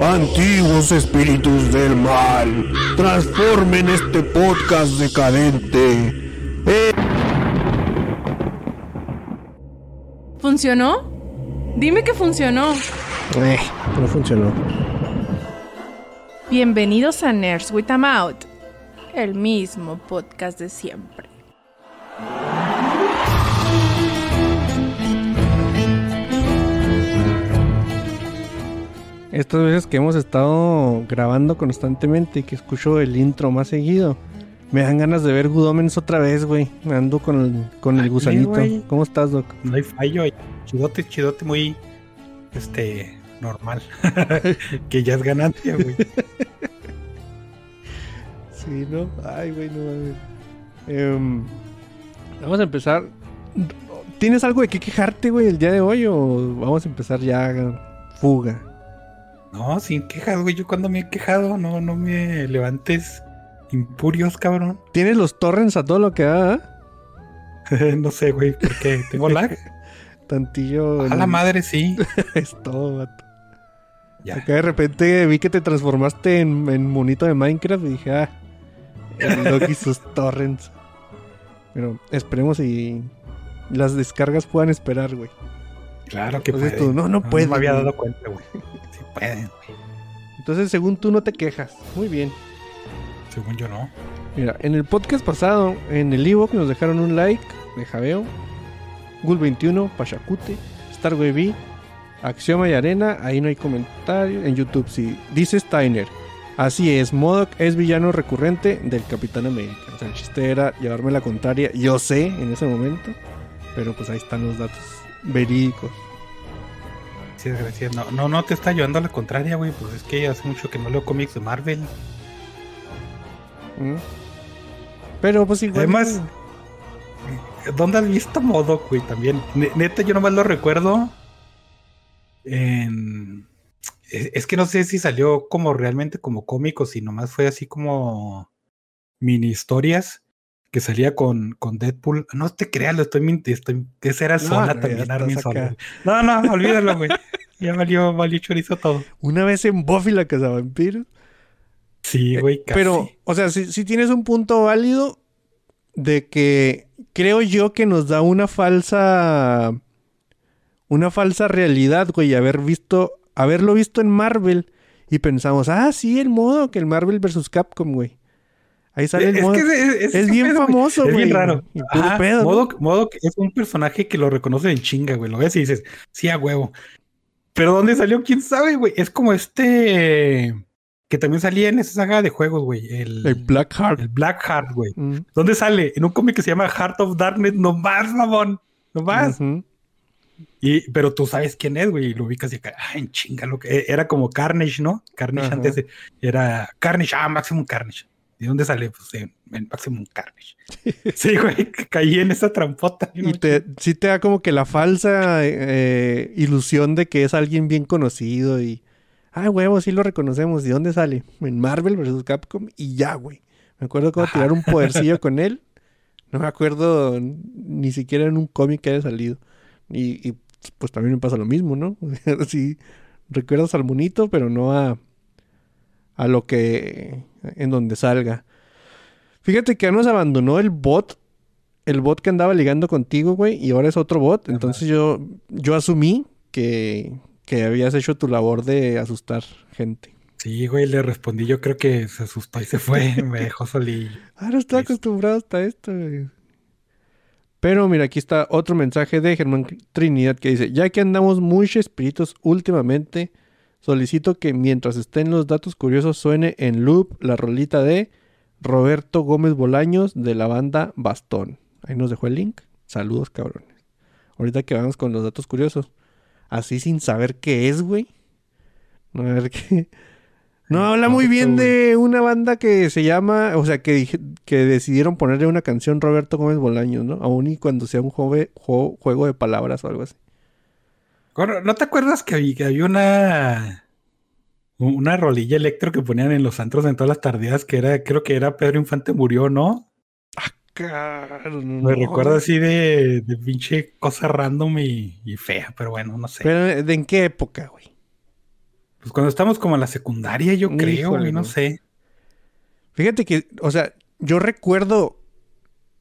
Antiguos espíritus del mal, transformen este podcast decadente. en ¿Funcionó? Dime que funcionó. Eh, no funcionó. Bienvenidos a Nerds with a Mouth, el mismo podcast de siempre. Estas veces que hemos estado grabando constantemente y que escucho el intro más seguido, me dan ganas de ver Good Omens otra vez, güey. Me ando con el, con el gusanito. ¿Cómo estás, Doc? No hay fallo. hay Chidote, chidote muy, este, normal. que ya es ganancia, güey. Sí, ¿no? Ay, güey, no mames. Em, vamos a empezar. ¿Tienes algo de qué quejarte, güey, el día de hoy o vamos a empezar ya fuga? No, sin quejas, güey. Yo cuando me he quejado, no, no me levantes impurios, cabrón. ¿Tienes los torrents a todo lo que da? ah? no sé, güey, ¿por qué? ¿Tengo lag? Tantillo. A la madre, sí. es todo, vato. Ya. Acá de repente vi que te transformaste en, en monito de Minecraft y dije, ah, el Loki y sus torrents. Pero esperemos y las descargas puedan esperar, güey. Claro que Entonces pueden. tú, no, no puede, me había dado cuenta, güey. Sí pueden, güey. Entonces, según tú, no te quejas. Muy bien. Según yo, no. Mira, en el podcast pasado, en el Ebook nos dejaron un like de Javeo, Gul21, Pachacute, Starway B, Axioma y Arena, ahí no hay comentario. En YouTube sí. Dice Steiner. Así es, Modok es villano recurrente del Capitán América. O sea, el chiste era llevarme la contraria. Yo sé en ese momento. Pero pues ahí están los datos verídicos. No, no, no te está llevando a la contraria, güey. Pues es que hace mucho que no leo cómics de Marvel. ¿Mm? Pero pues igual. Además, ¿dónde has visto Modoc, güey? También. Ne- Neta, yo nomás lo recuerdo en... Es es que no sé si salió como realmente como cómico, si nomás fue así como mini historias que salía con, con Deadpool. No te creas, lo estoy mintiendo. Esa era Zona no, también, Armin. No, no, olvídalo, güey. Ya valió, valió chorizo todo. Una vez en Buffy la Cazavampiros. Sí, güey, casi. Eh, Pero, o sea, si, tienes un punto válido de que creo yo que nos da una falsa. Una falsa realidad, güey, haber visto. Haberlo visto en Marvel. Y pensamos, ah, sí, el modo que el Marvel vs. Capcom, güey. Ahí sale el es, modo. que es, es- es ese bien pedo, güey. famoso, Es bien raro. Ajá, pedo, ¿no? Modok, Modok es un personaje que lo reconoce en chinga, güey. Lo ves y dices, sí, a huevo. Pero ¿dónde salió? ¿Quién sabe, güey? Es como este que también salía en esa saga de juegos, güey. El, El Black Heart. el Black Heart, güey. Mm, ¿Dónde sale? En un cómic que se llama Heart of Darkness. No más, mamón. No más. Y, pero tú sabes quién es, güey. Y lo ubicas y acá, ah, en chinga. Lo que, era como Carnage, ¿no? Carnage Ajá. antes de- era Carnage, ah, Maximum Carnage. ¿De dónde sale? Pues en, en Maximum Carnage. sí, güey, caí en esa trampota. Y te, sí te da como que la falsa eh, ilusión de que es alguien bien conocido y... Ah, huevo, sí lo reconocemos. ¿Y dónde sale? En Marvel vs. Capcom y ya, güey. Me acuerdo cómo tirar un podercillo con él. No me acuerdo ni siquiera en un cómic que haya salido. Y, y, pues también me pasa lo mismo, ¿no? sí, recuerdas al monito, pero no a, a lo que... en donde salga. Fíjate que ya nos abandonó el bot el bot que andaba ligando contigo, güey, y ahora es otro bot. Entonces yo, yo asumí que, que habías hecho tu labor de asustar gente. Sí, güey, le respondí. Yo creo que se asustó y se fue. me dejó solillo. Ah, estoy Sí. acostumbrado hasta esto, güey. Pero mira, aquí está otro mensaje de Germán Trinidad que dice, ya que andamos muy espíritus últimamente, solicito que mientras estén los datos curiosos suene en loop la rolita de Roberto Gómez Bolaños de la banda Bastón. Ahí nos dejó el link. Saludos, cabrones. Ahorita que vamos con los datos curiosos. Así sin saber qué es, güey. No, a ver qué. No, habla muy bien de una banda que se llama, o sea, que, que decidieron ponerle una canción Roberto Gómez Bolaños, ¿no? Aún y cuando sea un jove- jo- juego de palabras o algo así. ¿No te acuerdas que había, que había una una rolilla electro que ponían en los antros en todas las tardeadas que era, creo que era Pedro Infante murió, ¿no? Claro, no, Me recuerda así de, de pinche cosa random y, y fea, pero bueno, no sé. Pero ¿de en qué época, güey? Pues cuando estamos como en la secundaria, yo creo, güey, no güey. sé. Fíjate que, o sea, yo recuerdo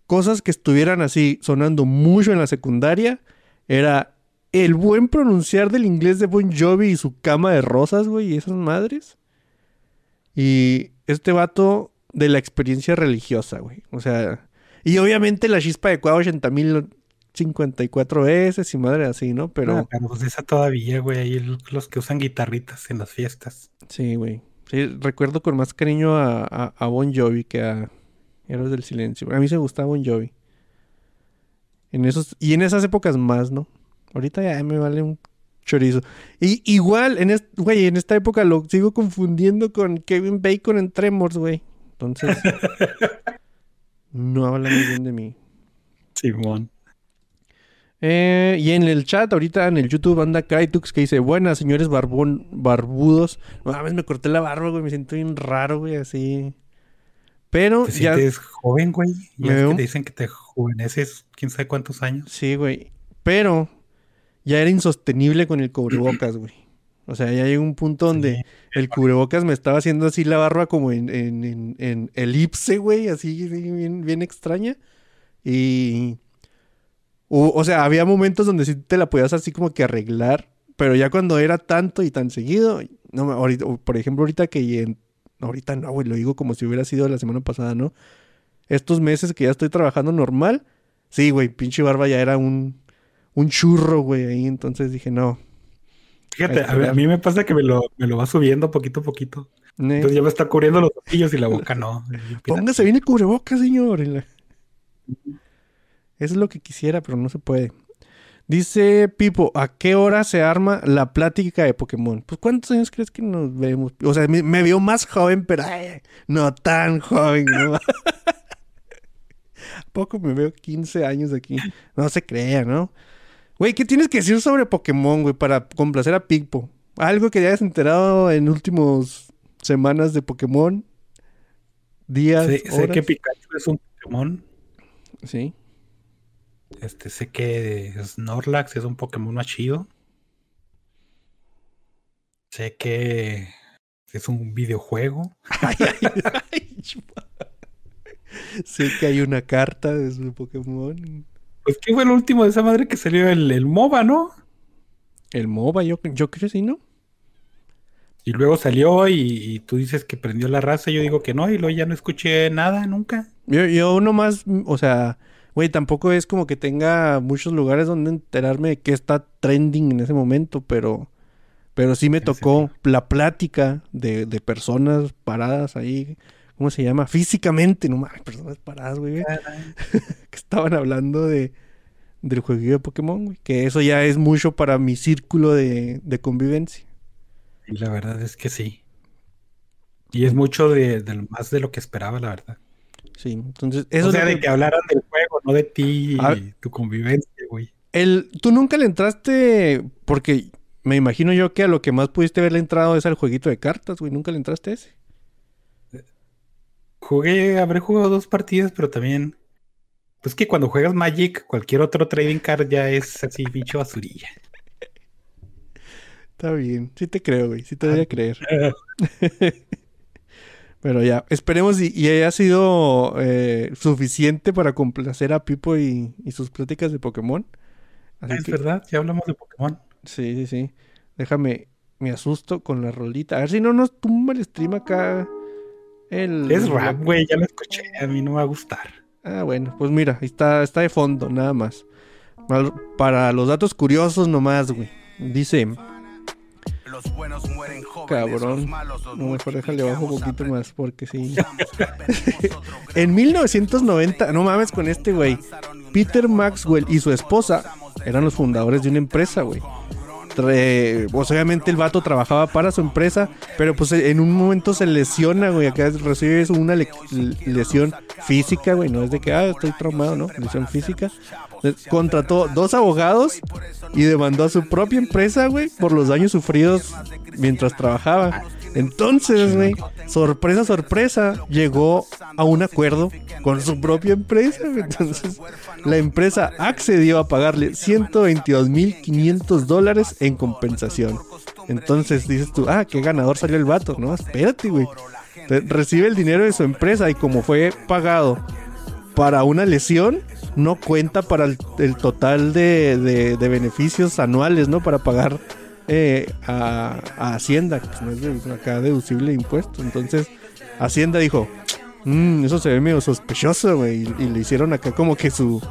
cosas que estuvieran así sonando mucho en la secundaria. Era el buen pronunciar del inglés de Bon Jovi y su cama de rosas, güey, y esas madres. Y este vato de la experiencia religiosa, güey. O sea, y obviamente la chispa de Cuau 80.054 veces y madre así, ¿no? Pero... Ah, pero pues esa todavía, güey, ahí los que usan guitarritas en las fiestas. Sí, güey. Sí, recuerdo con más cariño a, a, a Bon Jovi que a Héroes del Silencio. A mí se gustaba Bon Jovi. En esos, y en esas épocas más, ¿no? Ahorita ya me vale un chorizo. Y igual, en güey, en esta época lo sigo confundiendo con Kevin Bacon en Tremors, güey. Entonces, no habla muy bien de mí. Simón. Eh, y en el chat, ahorita en el YouTube anda Kraitux que dice, buenas señores barbón, barbudos. No mames, me corté la barba, güey, me siento bien raro, güey, así. Pero Te ya, sientes joven, güey. Ya es que te dicen que te juveneces quién sabe cuántos años. sí, güey. Pero ya era insostenible con el cubrebocas, güey. O sea, ya llegó un punto donde el cubrebocas me estaba haciendo así la barba como en, en, en, en elipse, güey, así bien, bien extraña. Y... O, o sea, había momentos donde sí te la podías así como que arreglar, pero ya cuando era tanto y tan seguido, no, me- ahorita, por ejemplo, ahorita que en- ahorita no, güey, lo digo como si hubiera sido la semana pasada, ¿no? Estos meses que ya estoy trabajando normal, sí, güey, pinche barba ya era un, un churro, güey, ahí, entonces dije, no. Fíjate, a, ver, a ver. mí me pasa que me lo, me lo va subiendo poquito a poquito. Entonces ya me está cubriendo los ojillos y la boca no. Póngase bien el cubrebocas, señor. Eso es lo que quisiera, pero no se puede. Dice Pipo, ¿a qué hora se arma la plática de Pokémon? Pues ¿cuántos años crees que nos vemos? O sea, me, me veo más joven, pero ay, no tan joven, ¿no? ¿A poco me veo 15 años aquí? No se crea, ¿no? Güey, ¿qué tienes que decir sobre Pokémon, güey, para complacer a Pipo? Algo que ya hayas enterado en últimos semanas de Pokémon, días, Sé, sé horas. que Pikachu es un Pokémon. Sí. Este, sé que Snorlax es un Pokémon más chido. Sé que es un videojuego. Ay, ay, ay, sé que hay una carta de su Pokémon. Pues, ¿qué fue el último de esa madre que salió? El, el MOBA, ¿no? El MOBA, yo, yo creo que sí, ¿no? Y luego salió y, y tú dices que prendió la raza. Yo digo que no, y luego ya no escuché nada nunca. Yo, yo nomás, o sea, güey, tampoco es como que tenga muchos lugares donde enterarme de qué está trending en ese momento, pero, pero sí me tocó la plática de, de personas paradas ahí, ¿cómo se llama? Físicamente, no mames, personas paradas, güey, que estaban hablando de del jueguillo de Pokémon, güey, que eso ya es mucho para mi círculo de, de convivencia. Y la verdad es que sí. Y es mucho de, más de lo que esperaba, la verdad. Sí, entonces eso o es sea, de que- que hablaran del juego, no de ti Ah. y tu convivencia, güey. El, tú nunca le entraste, porque me imagino yo que a lo que más pudiste haberle entrado es al jueguito de cartas, güey. Nunca le entraste a ese. Jugué, habré jugado dos partidas, pero también. Pues que cuando juegas Magic, cualquier otro trading card ya es así, bicho basurilla. Está bien, sí te creo, güey. Sí te voy a creer. Pero ya, esperemos y, y haya sido eh, suficiente para complacer a Pipo y, y sus pláticas de Pokémon. Así es que, verdad, ya hablamos de Pokémon. sí, sí, sí. Déjame, me asusto con la rolita. A ver si no nos tumba el stream acá. El, Es rap, güey, ya lo escuché, a mí no me va a gustar. Ah, bueno, pues mira, ahí está, está de fondo, nada más. Para los datos curiosos nomás, güey. Dice, Los buenos mueren jóvenes, cabrón. los malos los No, mejor déjale bajo un poquito más, porque sí. En 1990, no mames con este, güey. Peter Maxwell y su esposa eran los fundadores de una empresa, güey. Pues obviamente el vato trabajaba para su empresa, pero pues en un momento se lesiona, güey. Acá recibe una le- lesión física, güey. No es de que, ah, estoy traumado, ¿no? Lesión física. Contrató dos abogados y demandó a su propia empresa, güey, por los daños sufridos mientras trabajaba. Entonces, güey, sorpresa, sorpresa, llegó a un acuerdo con su propia empresa. Entonces, la empresa accedió a pagarle 122.500 dólares en compensación. Entonces dices tú, ah, qué ganador salió el vato. No, espérate, güey. Recibe el dinero de su empresa y como fue pagado para una lesión, no cuenta para el, el total de, de- de beneficios anuales, ¿no? Para pagar eh, a, a Hacienda, que no es de- acá deducible de impuestos. Entonces, Hacienda dijo, "Mm, eso se ve medio sospechoso, güey. Y, y le hicieron acá como que su...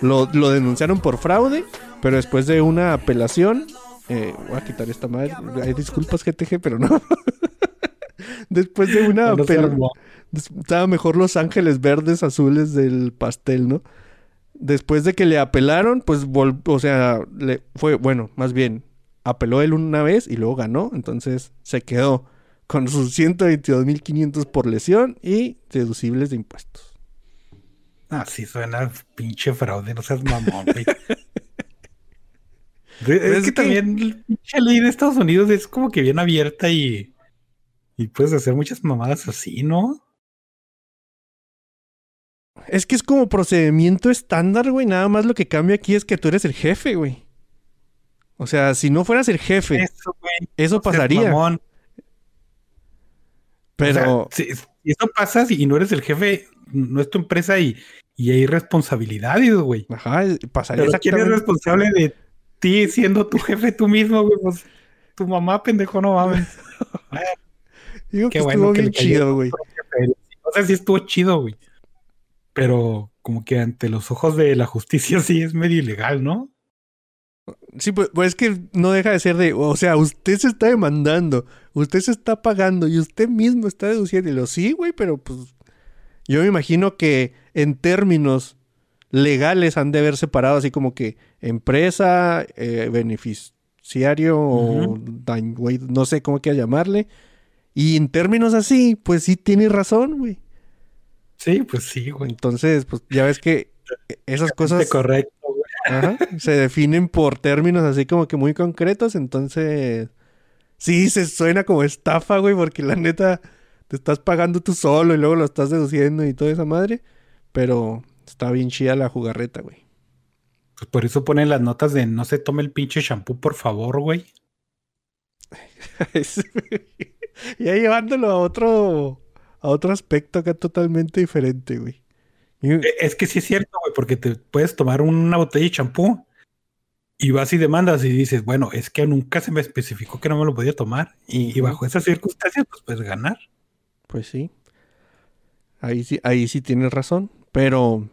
Lo, lo denunciaron por fraude, pero después de una apelación... eh, voy a quitar esta madre. Hay disculpas, GTG, pero no. después de una No apelación... Estaba mejor los ángeles verdes azules del pastel, ¿no? Después de que le apelaron, pues, vol- o sea, le fue, bueno, más bien, apeló él una vez y luego ganó, entonces se quedó con sus 122.500 por lesión y deducibles de impuestos. Ah, sí, suena pinche fraude, no seas mamón, güey. De- es, es que, que- también la pinche ley de Estados Unidos es como que bien abierta y, y puedes hacer muchas mamadas así, ¿no? Es que es como procedimiento estándar, güey, nada más lo que cambia aquí es que tú eres el jefe, güey. O sea, si no fueras el jefe, Eso, güey. eso no seas pasaría, pero... O sea, si, si eso pasa y no eres el jefe, no es tu empresa y, y hay responsabilidades, güey. Ajá, pasaría Pero ¿quién es responsable de ti siendo tu jefe tú mismo, güey? Pues tu mamá, pendejo, no mames. Digo Qué que bueno estuvo que bien chido, güey. propia feria. O sea, sí estuvo chido, güey. Pero como que ante los ojos de la justicia sí es medio ilegal, ¿no? Sí, pues, pues es que no deja de ser de, o sea, usted se está demandando, usted se está pagando y usted mismo está deduciendo. Y lo sí, güey, pero pues yo me imagino que en términos legales han de haber separado así como que empresa, eh, beneficiario o güey, no sé cómo que llamarle. Y en términos así, pues sí tiene razón, güey. Sí, pues sí, güey. Entonces, pues ya ves que esas cosas... correcto. Ajá, se definen por términos así como que muy concretos, entonces sí se suena como estafa, güey, porque la neta te estás pagando tú solo y luego lo estás deduciendo y toda esa madre, pero está bien chida la jugarreta, güey. Pues por eso ponen las notas de no se tome el pinche shampoo, por favor, güey. ya llevándolo a otro a otro aspecto acá totalmente diferente, güey. Eh, Es que sí es cierto, güey, porque te puedes tomar una botella de champú y vas y demandas y dices, bueno, es que nunca se me especificó que no me lo podía tomar y, bajo esas circunstancias, pues puedes ganar. Pues sí. Ahí sí, ahí sí tienes razón, pero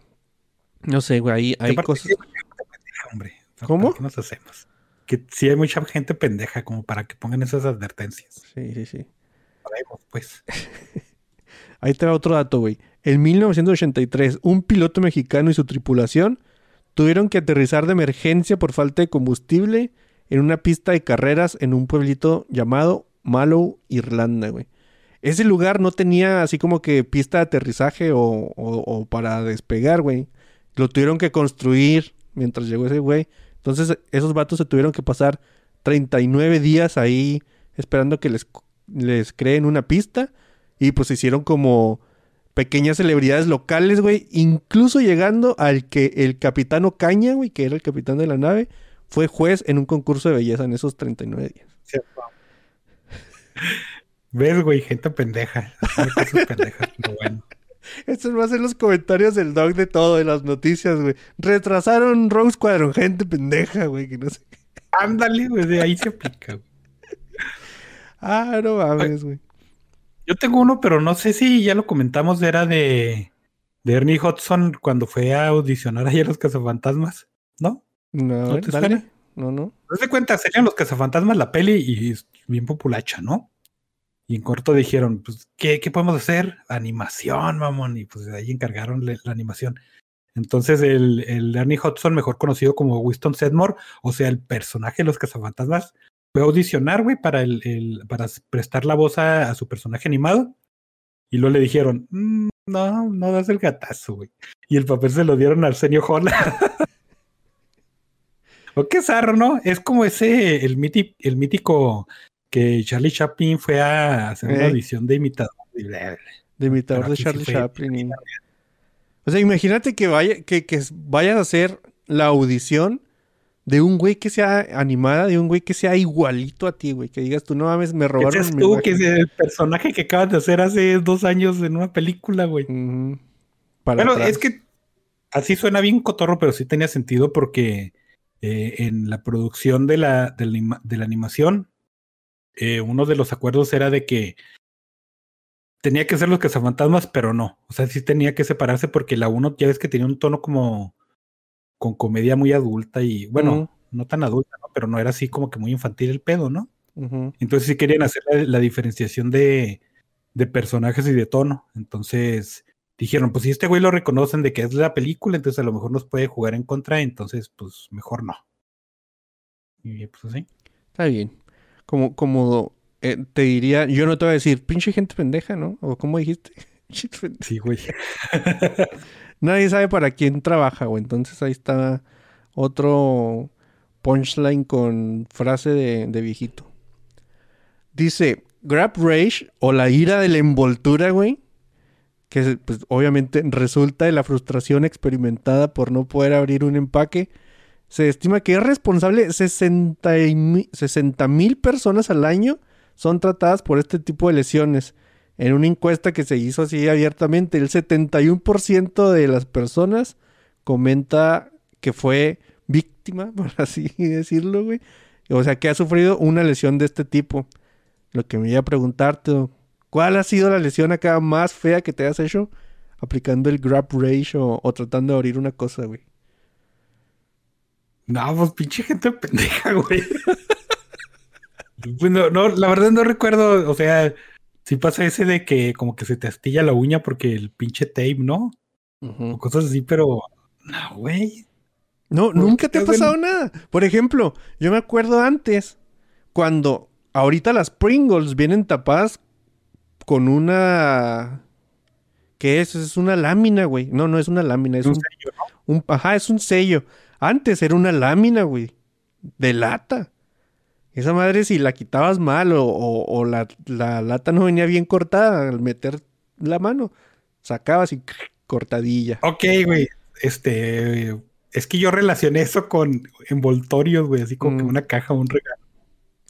no sé, güey, ahí hay cosas pendeja, hombre. ¿Cómo? ¿para ¿Qué nos hacemos? Que sí hay mucha gente pendeja como para que pongan esas advertencias. Sí, sí, sí. Pues. Ahí te va otro dato, güey. En 1983, un piloto mexicano y su tripulación tuvieron que aterrizar de emergencia por falta de combustible en una pista de carreras en un pueblito llamado Mallow, Irlanda, güey. Ese lugar no tenía así como que pista de aterrizaje o, para despegar, güey. Lo tuvieron que construir mientras llegó ese güey. Entonces, esos vatos se tuvieron que pasar 39 días ahí esperando que les, les creen una pista. Y pues hicieron como pequeñas celebridades locales, güey. Incluso llegando al que el capitán Ocaña, güey, que era el capitán de la nave, fue juez en un concurso de belleza en esos 39 días. ¿Ves, güey? Gente pendeja. pero bueno. Estos van a ser los comentarios del dog de todo, de las noticias, güey. Retrasaron Rose Squadron, gente pendeja, güey, que no sé. qué. Ándale, güey, de ahí se aplica. güey. Ah, no mames, güey. Yo tengo uno, pero no sé si ya lo comentamos, era de, de Ernie Hudson cuando fue a audicionar ahí a los cazafantasmas, ¿no? No, ¿No te dale. suena? No, no. No se cuenta, serían los cazafantasmas la peli y es bien populacha, ¿no? Y en corto dijeron, pues, ¿qué, qué podemos hacer? Animación, mamón. Y pues de ahí encargaron le- la animación. Entonces el, el Ernie Hudson, mejor conocido como Winston Sedmore, o sea, el personaje de los cazafantasmas, fue a audicionar, güey, para, el, el- para prestar la voz a, a su personaje animado. Y luego le dijeron, "Mm, no, no das el gatazo, güey. Y el papel se lo dieron a Arsenio Hall. o qué zarro, ¿no? Es como ese, el, míti- el mítico que Charlie Chaplin fue a hacer una audición de imitador. De imitador Pero de sí Charlie Chaplin. y- O sea, imagínate que, vaya, que, que vayas a hacer la audición de un güey que sea animada, de un güey que sea igualito a ti, güey. Que digas, tú no mames, me robaron seas mi tú, que imagen". es el personaje que acabas de hacer hace dos años en una película, güey. Para Bueno, atrás. es que así suena bien cotorro, pero sí tenía sentido porque eh, en la producción de la, de la, anima- de la animación, eh, uno de los acuerdos era de que tenía que ser los cazafantasmas, pero no. O sea, sí tenía que separarse porque la uno ya ves que tenía un tono como con comedia muy adulta y, bueno, no tan adulta, ¿no? pero no era así como que muy infantil el pedo, ¿no? Entonces sí querían hacer la, la diferenciación de, de personajes y de tono. Entonces dijeron, pues si este güey lo reconocen de que es la película, entonces a lo mejor nos puede jugar en contra, entonces pues mejor no. Y pues así. Está bien. Como, como eh, te diría, yo no te voy a decir, pinche gente pendeja, ¿no? O como dijiste. Sí, güey. Nadie sabe para quién trabaja, güey. Entonces ahí está otro punchline con frase de, de viejito. Dice, Grab Rage o la ira de la envoltura, güey. Que pues, obviamente resulta de la frustración experimentada por no poder abrir un empaque. Se estima que es responsable 60 mil personas al año son tratadas por este tipo de lesiones. En una encuesta que se hizo así abiertamente, el 71% de las personas comenta que fue víctima, por así decirlo, güey. O sea, que ha sufrido una lesión de este tipo. Lo que me iba a preguntarte, ¿cuál ha sido la lesión acá más fea que te has hecho aplicando el grab rage o, tratando de abrir una cosa, güey? No, pues pinche gente pendeja, güey. Pues, no, no, la verdad no recuerdo, o sea, si pasa ese de que como que se te astilla la uña porque el pinche tape, ¿no? O cosas así, pero no, güey. No, ¿Por nunca te ha pasado nada. Por ejemplo, yo me acuerdo antes, cuando ahorita las Pringles vienen tapadas con una... ¿Qué es? Es una lámina, güey. No, no es una lámina, es Un un, sello, ¿no? un- Ajá, es un sello. Antes era una lámina, güey. De lata. Esa madre, si la quitabas mal o, o- o la, la lata no venía bien cortada al meter la mano, sacabas y cortadilla. Ok, güey. Este. Es que yo relacioné eso con envoltorios, güey. Así como que Mm. una caja, un regalo.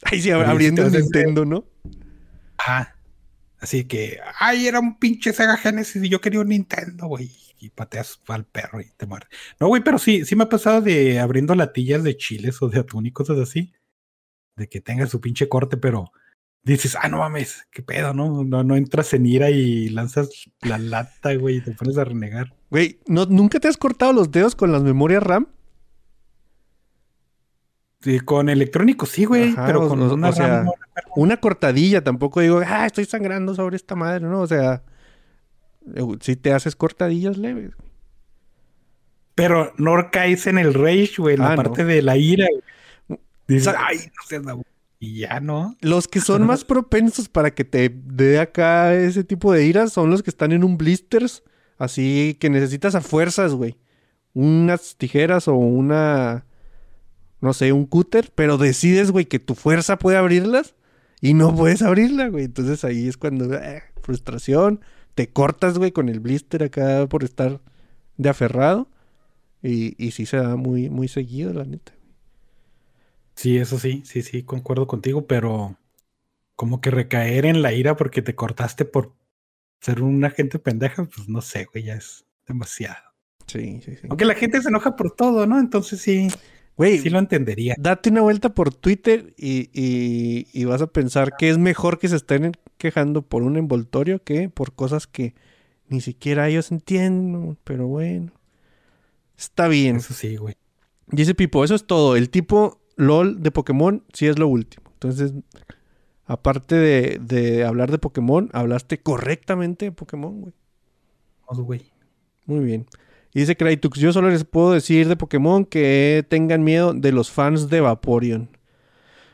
Ahí sí, abriendo el de- Nintendo, ¿no? Ajá. Así que, ay, era un pinche Sega Genesis y yo quería un Nintendo, güey. Y pateas al perro y te muerde. No, güey, pero sí, sí me ha pasado de abriendo latillas de chiles o de atún y cosas así. De que tenga su pinche corte, pero dices, ah, no mames, qué pedo, ¿no? No, no entras en ira y lanzas la lata, güey, y te pones a renegar. Güey, ¿no, ¿nunca te has cortado los dedos con las memorias RAM? Sí, con electrónico sí, güey, Ajá, pero con o- una o sea, no. Una cortadilla, tampoco digo, ah, estoy sangrando sobre esta madre, ¿no? O sea, si te haces cortadillas leves. Pero no caes en el rage, güey, en Ah, la no. parte de la ira, güey. Dices, ay, no seas la- Y ya no. Los que son más propensos para que te dé acá ese tipo de iras son los que están en un blisters, así que necesitas a fuerzas, güey. Unas tijeras o una, no sé, un cúter, pero decides, güey, que tu fuerza puede abrirlas y no puedes abrirla, güey. Entonces ahí es cuando, eh, frustración, te cortas, güey, con el blister acá por estar de aferrado. Y, y sí se da muy, muy seguido, la neta. Sí, eso sí, sí, sí, concuerdo contigo, pero como que recaer en la ira porque te cortaste por ser una gente pendeja, pues no sé, güey, ya es demasiado. Sí, sí, sí. Aunque la gente se enoja por todo, ¿no? Entonces sí, Güey, sí lo entendería. date una vuelta por Twitter y, y- y vas a pensar que es mejor que se estén quejando por un envoltorio que por cosas que ni siquiera ellos entienden, pero bueno. Está bien. Eso sí, güey. Dice Pipo, eso es todo. El tipo LOL de Pokémon sí es lo último. Entonces, aparte de, de hablar de Pokémon, hablaste correctamente de Pokémon, güey. Vamos, güey. Muy bien. Y dice Crytux, yo solo les puedo decir de Pokémon que tengan miedo de los fans de Vaporeon.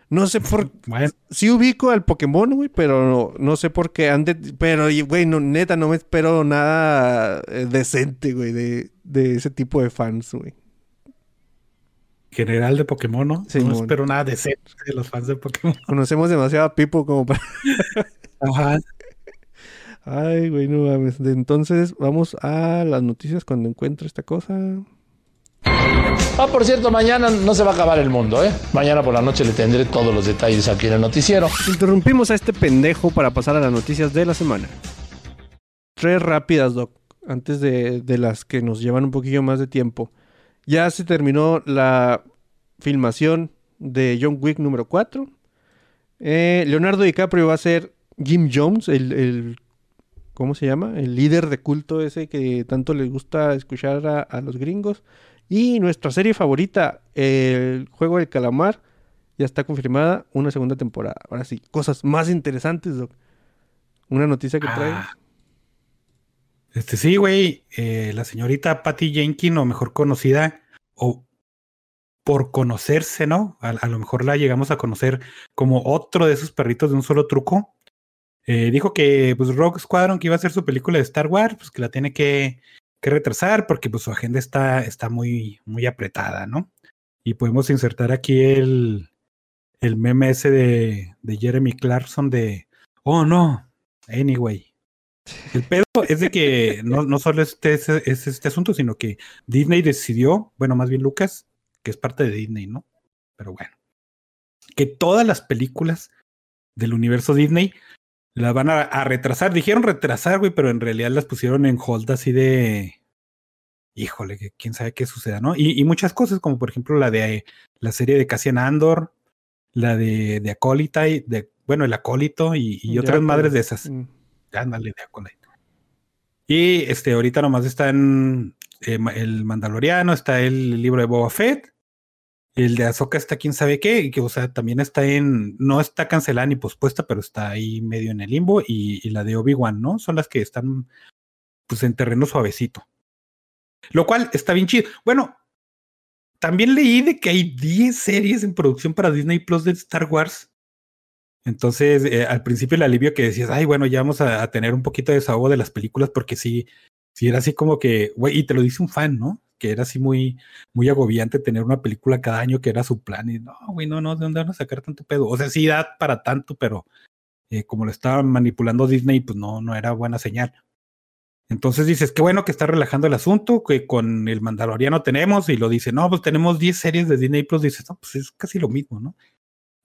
No sé por Bueno, Sí ubico al Pokémon, güey, pero no, no sé por qué ande... Pero, güey, no, neta, no me espero nada eh, decente, güey, de, de ese tipo de fans, güey. General de Pokémon, ¿no? Sí, no espero nada decente de los fans de Pokémon. Conocemos demasiado a Pipo como para... Ajá. Ay, güey, no mames. De entonces, vamos a las noticias cuando encuentre esta cosa. Ah, por cierto, mañana no se va a acabar el mundo, ¿eh? Mañana por la noche le tendré todos los detalles aquí en el noticiero. Interrumpimos a este pendejo para pasar a las noticias de la semana. Tres rápidas, Doc, antes de, de las que nos llevan un poquillo más de tiempo. Ya se terminó la filmación de John Wick número 4. Eh, Leonardo DiCaprio va a ser Jim Jones, el, el- ¿Cómo se llama? El líder de culto ese que tanto les gusta escuchar a, a los gringos. Y nuestra serie favorita, El Juego del Calamar, ya está confirmada una segunda temporada. Ahora sí, cosas más interesantes, Doc. Una noticia que trae. Ah. Este sí, güey. eh, la señorita Patty Jenkins, o mejor conocida, o por conocerse, ¿no? A, lo mejor la llegamos a conocer como otro de esos perritos de un solo truco. Eh, dijo que pues Rogue Squadron, que iba a hacer su película de Star Wars, pues que la tiene que, que retrasar porque pues su agenda está, está muy, muy apretada, ¿no? Y podemos insertar aquí el, el meme ese de, de Jeremy Clarkson de, oh no, anyway. El pedo es de que no, no solo este, es, es este asunto, sino que Disney decidió, bueno, más bien Lucas, que es parte de Disney, ¿no? Pero bueno, que todas las películas del universo Disney las van a, a retrasar. Dijeron retrasar, güey, pero en realidad las pusieron en hold así de. Híjole, que quién sabe qué suceda, ¿no? Y, y muchas cosas, como por ejemplo la de la serie de Cassian Andor, la de, de Acólita, y de, bueno, el Acólito y, otras madres de esas. mm. Ándale, de Acolyte. Y este, ahorita nomás está en eh, el Mandaloriano, está el libro de Boba Fett, el de Ahsoka está quién sabe qué, y que, o sea, también está en, no está cancelada ni pospuesta, pero está ahí medio en el limbo, y, y la de Obi-Wan, ¿no? Son las que están, pues, en terreno suavecito. Lo cual está bien chido. Bueno, también leí de que hay 10 series en producción para Disney Plus de Star Wars. Entonces, eh, al principio el alivio que decías, ay, bueno, ya vamos a, tener un poquito de desahogo de las películas, porque sí, sí era así como que, güey, y te lo dice un fan, ¿no? Que era así muy, muy agobiante tener una película cada año que era su plan. Y no, güey, no, no, ¿de dónde van a sacar tanto pedo? O sea, sí da para tanto, pero eh, como lo estaba manipulando Disney, pues no, no era buena señal. Entonces dices, qué bueno que está relajando el asunto, que con el Mandaloriano tenemos, y lo dice, no, pues tenemos 10 series de Disney Plus, dices, no, pues es casi lo mismo, ¿no?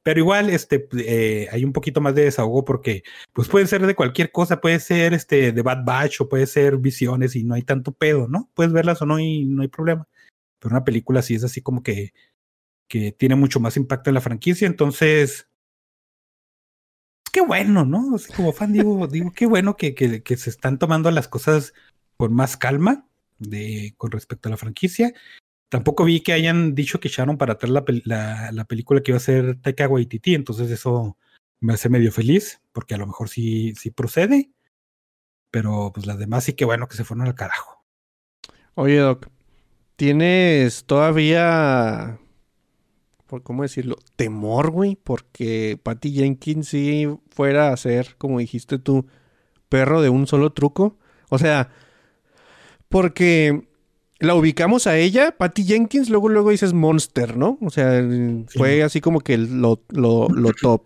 Pero igual, este, eh, hay un poquito más de desahogo porque, pues puede ser de cualquier cosa, puede ser este de Bad Batch o puede ser visiones y no hay tanto pedo, ¿no? Puedes verlas o no y no hay problema. Pero una película sí es así como que, que tiene mucho más impacto en la franquicia, entonces, qué bueno, ¿no? Así como fan digo, digo, qué bueno que, que, que se están tomando las cosas con más calma de, con respecto a la franquicia. Tampoco vi que hayan dicho que echaron para atrás la, la película que iba a ser Taika Waititi, entonces eso me hace medio feliz, porque a lo mejor sí, sí procede, pero pues las demás sí que bueno que se fueron al carajo. Oye, Doc, ¿tienes todavía, por cómo decirlo, temor, güey? Porque Patty Jenkins sí fuera a ser, como dijiste tú, perro de un solo truco. O sea, porque la ubicamos a ella, Patty Jenkins, luego luego dices Monster, ¿no? O sea, fue así como que lo, lo, lo top.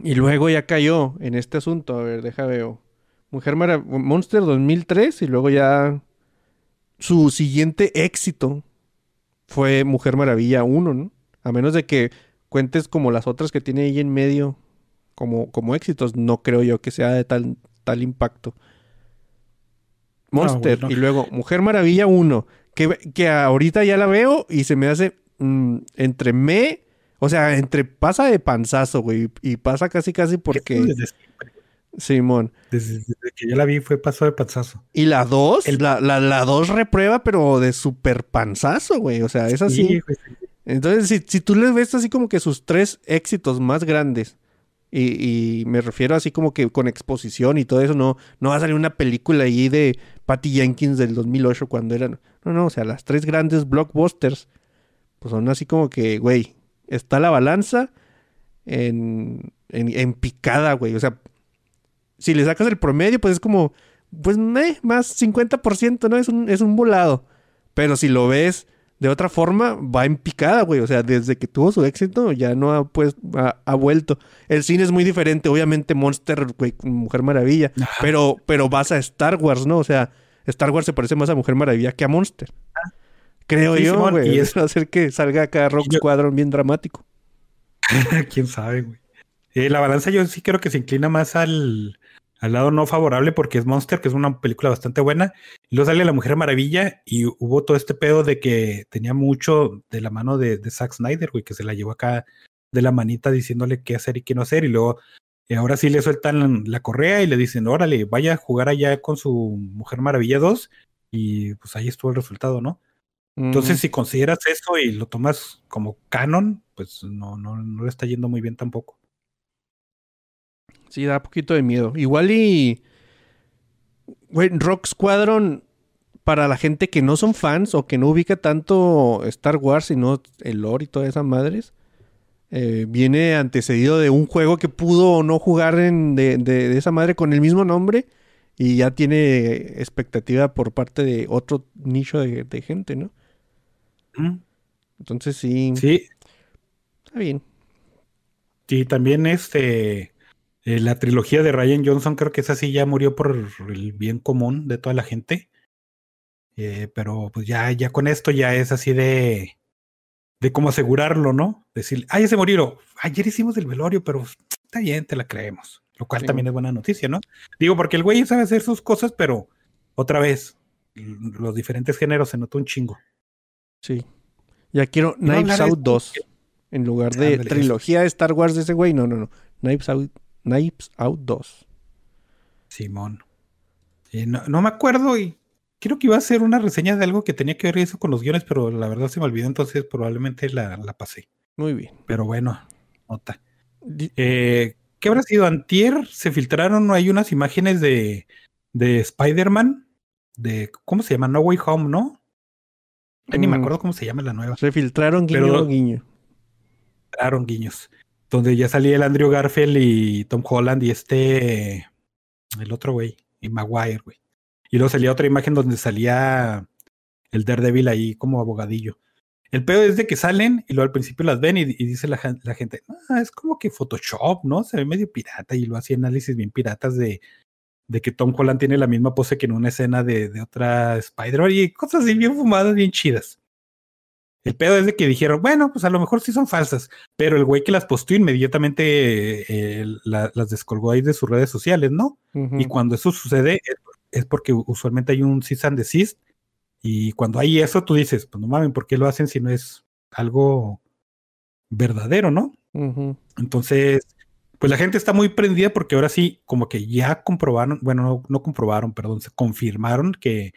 Y luego ya cayó en este asunto. A ver, deja veo. Mujer Mara Monster 2003 y luego ya su siguiente éxito fue Mujer Maravilla 1, ¿no? A menos de que cuentes como las otras que tiene ahí en medio como, como éxitos, no creo yo que sea de tal, tal impacto. Monster bueno. y luego Mujer Maravilla 1, que, que ahorita ya la veo y se me hace mm, entre me, o sea, entre pasa de panzazo, güey, y pasa casi casi porque... Desde, siempre, Simón. desde- desde que yo la vi fue paso de panzazo. Y la 2, El- la, la, la 2 reprueba, pero de super panzazo, güey. O sea, es así. Sí, güey, sí. Entonces, si, si tú les ves así como que sus tres éxitos más grandes, y, me refiero así como que con exposición y todo eso, no, no va a salir una película ahí de Patty Jenkins del 2008 cuando eran... No, no, o sea, las tres grandes blockbusters, pues son así como que, güey, está la balanza en, en, en picada, güey. O sea, si le sacas el promedio, pues es como, pues, meh, más 50%, ¿no? Es un, es un volado. Pero si lo ves de otra forma va en picada, güey. O sea, desde que tuvo su éxito ya no ha, pues, ha, ha vuelto. El cine es muy diferente. Obviamente Monster, güey, Mujer Maravilla. Pero, pero vas a Star Wars, ¿no? O sea, Star Wars se parece más a Mujer Maravilla que a Monster. Creo Sí, yo, Simón, güey. y Eso es- va a hacer que salga acá Rock yo- Squadron bien dramático. Quién sabe, güey. Eh, la balanza yo sí creo que se inclina más al, al lado no favorable porque es Monster, que es una película bastante buena. Y luego sale La Mujer Maravilla y hubo todo este pedo de que tenía mucho de la mano de, de Zack Snyder, güey, que se la llevó acá de la manita diciéndole qué hacer y qué no hacer. Y luego ahora sí le sueltan la correa y le dicen, órale, vaya a jugar allá con su Mujer Maravilla 2. Y pues ahí estuvo el resultado, ¿no? Entonces, si consideras eso y lo tomas como canon, pues no, no, no le está yendo muy bien tampoco. Sí, da poquito de miedo. Igual y. Güey, Rock Squadron, para la gente que no son fans o que no ubica tanto Star Wars, sino el lore y todas esas madres, eh, viene antecedido de un juego que pudo o no jugar en, de, de- de esa madre con el mismo nombre y ya tiene expectativa por parte de otro nicho de, de gente, ¿no? Mm, Entonces sí, Sí, está bien. y también este eh, la trilogía de Ryan Johnson, creo que esa sí ya murió por el bien común de toda la gente. Eh, pero pues ya, ya con esto ya es así de de cómo asegurarlo, ¿no? Decir, ah, ya se murieron. Ayer hicimos el velorio, pero está bien, te la creemos. Lo cual Sí. también es buena noticia, ¿no? Digo, porque el güey sabe hacer sus cosas, pero otra vez, los diferentes géneros se notó un chingo. Sí. Ya quiero Knives Out esto, 2. En lugar de Ándale, trilogía de Star Wars de ese güey. No, no, no. Knives Out, Knives Out 2. Simón. No, no me acuerdo y creo que iba a hacer una reseña de algo que tenía que ver eso con los guiones, pero la verdad se me olvidó, entonces probablemente la, la pasé. Muy bien. Pero bueno, nota. Eh, ¿Qué habrá sido? Antier se filtraron, hay unas imágenes de, de Spider-Man, de, ¿cómo se llama? No Way Home, ¿no? Ni me Mm. acuerdo cómo se llama la nueva. Se filtraron guiño Pero- guiño. Aaron Guiños. Donde ya salía el Andrew Garfield y Tom Holland y este, el otro güey, y Maguire, güey. Y luego salía otra imagen donde salía el Daredevil ahí como abogadillo. El peor es de que salen y luego al principio las ven y, dice la, gen- la gente, ah, es como que Photoshop, ¿no? Se ve medio pirata y lo hacía análisis bien piratas de, de que Tom Holland tiene la misma pose que en una escena de, de otra Spider-Man y cosas así bien fumadas, bien chidas. El pedo es de que dijeron, bueno, pues a lo mejor sí son falsas, pero el güey que las posteó inmediatamente eh, la- las descolgó ahí de sus redes sociales, ¿no? Y cuando eso sucede es, es porque usualmente hay un cease and desist. Y cuando hay eso, tú dices, pues no mames, ¿por qué lo hacen si no es algo verdadero, no? Entonces, pues la gente está muy prendida porque ahora sí, como que ya comprobaron, bueno, no, no comprobaron, perdón, se confirmaron que,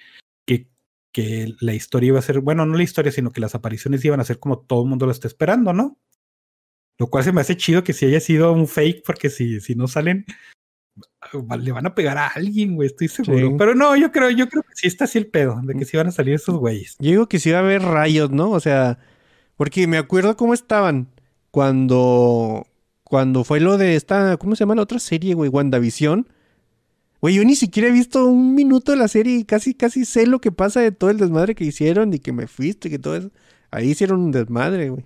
que, la historia iba a ser, bueno, no la historia, sino que las apariciones iban a ser como todo el mundo lo está esperando, ¿no? Lo cual se me hace chido que si haya sido un fake, porque si, si no salen, le van a pegar a alguien, güey, estoy seguro. Sí. Pero no, yo creo, yo creo que sí está así el pedo, de que sí van a salir esos güeyes. Yo digo que sí va a haber rayos, ¿no? O sea, porque me acuerdo cómo estaban cuando cuando fue lo de esta, ¿cómo se llama la otra serie, güey? WandaVision. Güey, yo ni siquiera he visto un minuto de la serie y casi casi sé lo que pasa de todo el desmadre que hicieron y que me fuiste y que todo eso. Ahí hicieron un desmadre, güey.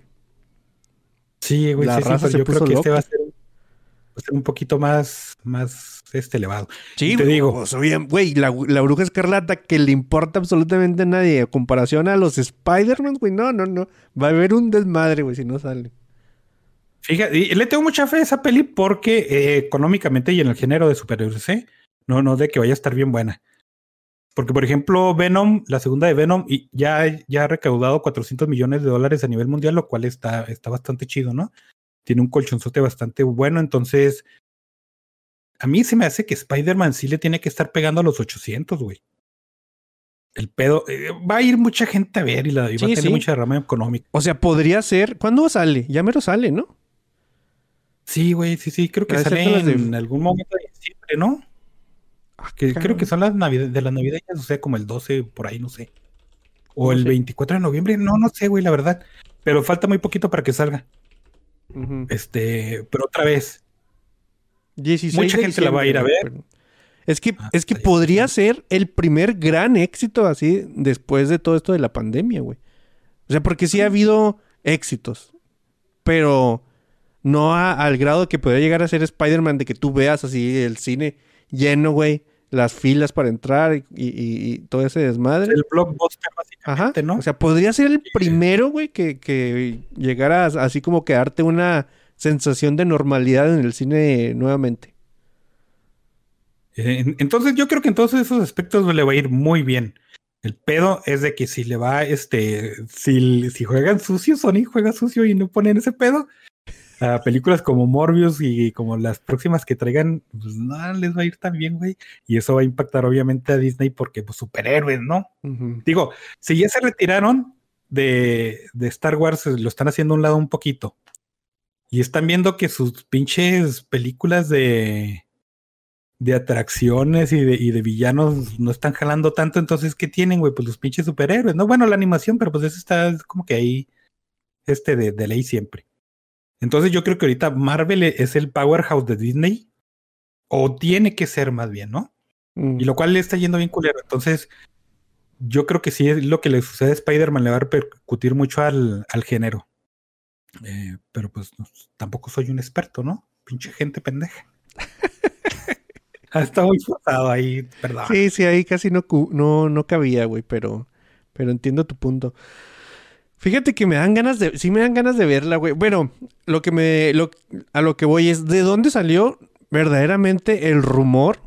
Sí, güey, La sí, raza se yo creo puso que este va a ser, va a ser un poquito más, más este, elevado. Sí, te digo. pues, oye, güey, la, la bruja escarlata que le importa absolutamente a nadie a comparación a los Spider-Man, güey, no, no, no. Va a haber un desmadre, güey, si no sale. Fíjate, y le tengo mucha fe a esa peli porque eh, económicamente y en el género de superhéroes, ¿eh? No, no de que vaya a estar bien buena. Porque, por ejemplo, Venom, la segunda de Venom, y ya, ya ha recaudado 400 millones de dólares a nivel mundial, lo cual está, está bastante chido, ¿no? Tiene un colchonzote bastante bueno, entonces a mí se me hace que Spider-Man sí le tiene que estar pegando a los 800, güey. El pedo, eh, va a ir mucha gente a ver y, la, y va a tener sí. mucha derrama económica. O sea, podría ser. ¿Cuándo sale? Ya mero sale, ¿no? Sí, güey, sí, sí, creo que sale de- en algún momento de diciembre, ¿no? Que creo que son las navidades, de las navideñas, o sea, como el 12, por ahí, no sé. O el sé. 24 de noviembre, no, no sé, güey, la verdad. Pero falta muy poquito para que salga. Este, pero otra vez, 16 Mucha gente la va a ir a ver. pero- Es que, Ah, es que podría ser el primer gran éxito así después de todo esto de la pandemia, güey. O sea, porque sí ha habido éxitos, pero no a- al grado que podría llegar a ser Spider-Man de que tú veas así el cine lleno, güey, las filas para entrar y, y- y todo ese desmadre. El blockbuster, Ajá. básicamente, ¿no? O sea, podría ser el primero, güey, que, que llegara a- así como que darte una sensación de normalidad en el cine nuevamente. Eh, en- Entonces yo creo que en todos esos aspectos le va a ir muy bien. El pedo es de que si le va, este, si, si juegan sucio, Sony juega sucio y no ponen ese pedo, a películas como Morbius y como las próximas que traigan, pues no les va a ir tan bien, güey. Y eso va a impactar obviamente a Disney porque, pues, superhéroes, ¿no? Digo, si ya se retiraron de, de Star Wars, lo están haciendo a un lado un poquito. Y están viendo que sus pinches películas de, de atracciones y de, y de villanos no están jalando tanto. Entonces, ¿qué tienen, güey? Pues los pinches superhéroes, ¿no? Bueno, la animación, pero pues eso está como que ahí, este de, de ley siempre. Entonces, yo creo que ahorita Marvel e- es el powerhouse de Disney. O tiene que ser más bien, ¿no? Mm. Y lo cual le está yendo bien culero. Entonces, yo creo que sí es lo que le sucede a Spider-Man le va a repercutir mucho al, al género. Eh, pero pues no- tampoco soy un experto, ¿no? Pinche gente pendeja. Está muy forzado ahí, perdón. Sí, sí, ahí casi no, no, no cabía, güey, pero, pero entiendo tu punto. Fíjate que me dan ganas de, sí me dan ganas de verla, güey. Bueno, lo que me, lo, a lo que voy es, ¿de dónde salió verdaderamente el rumor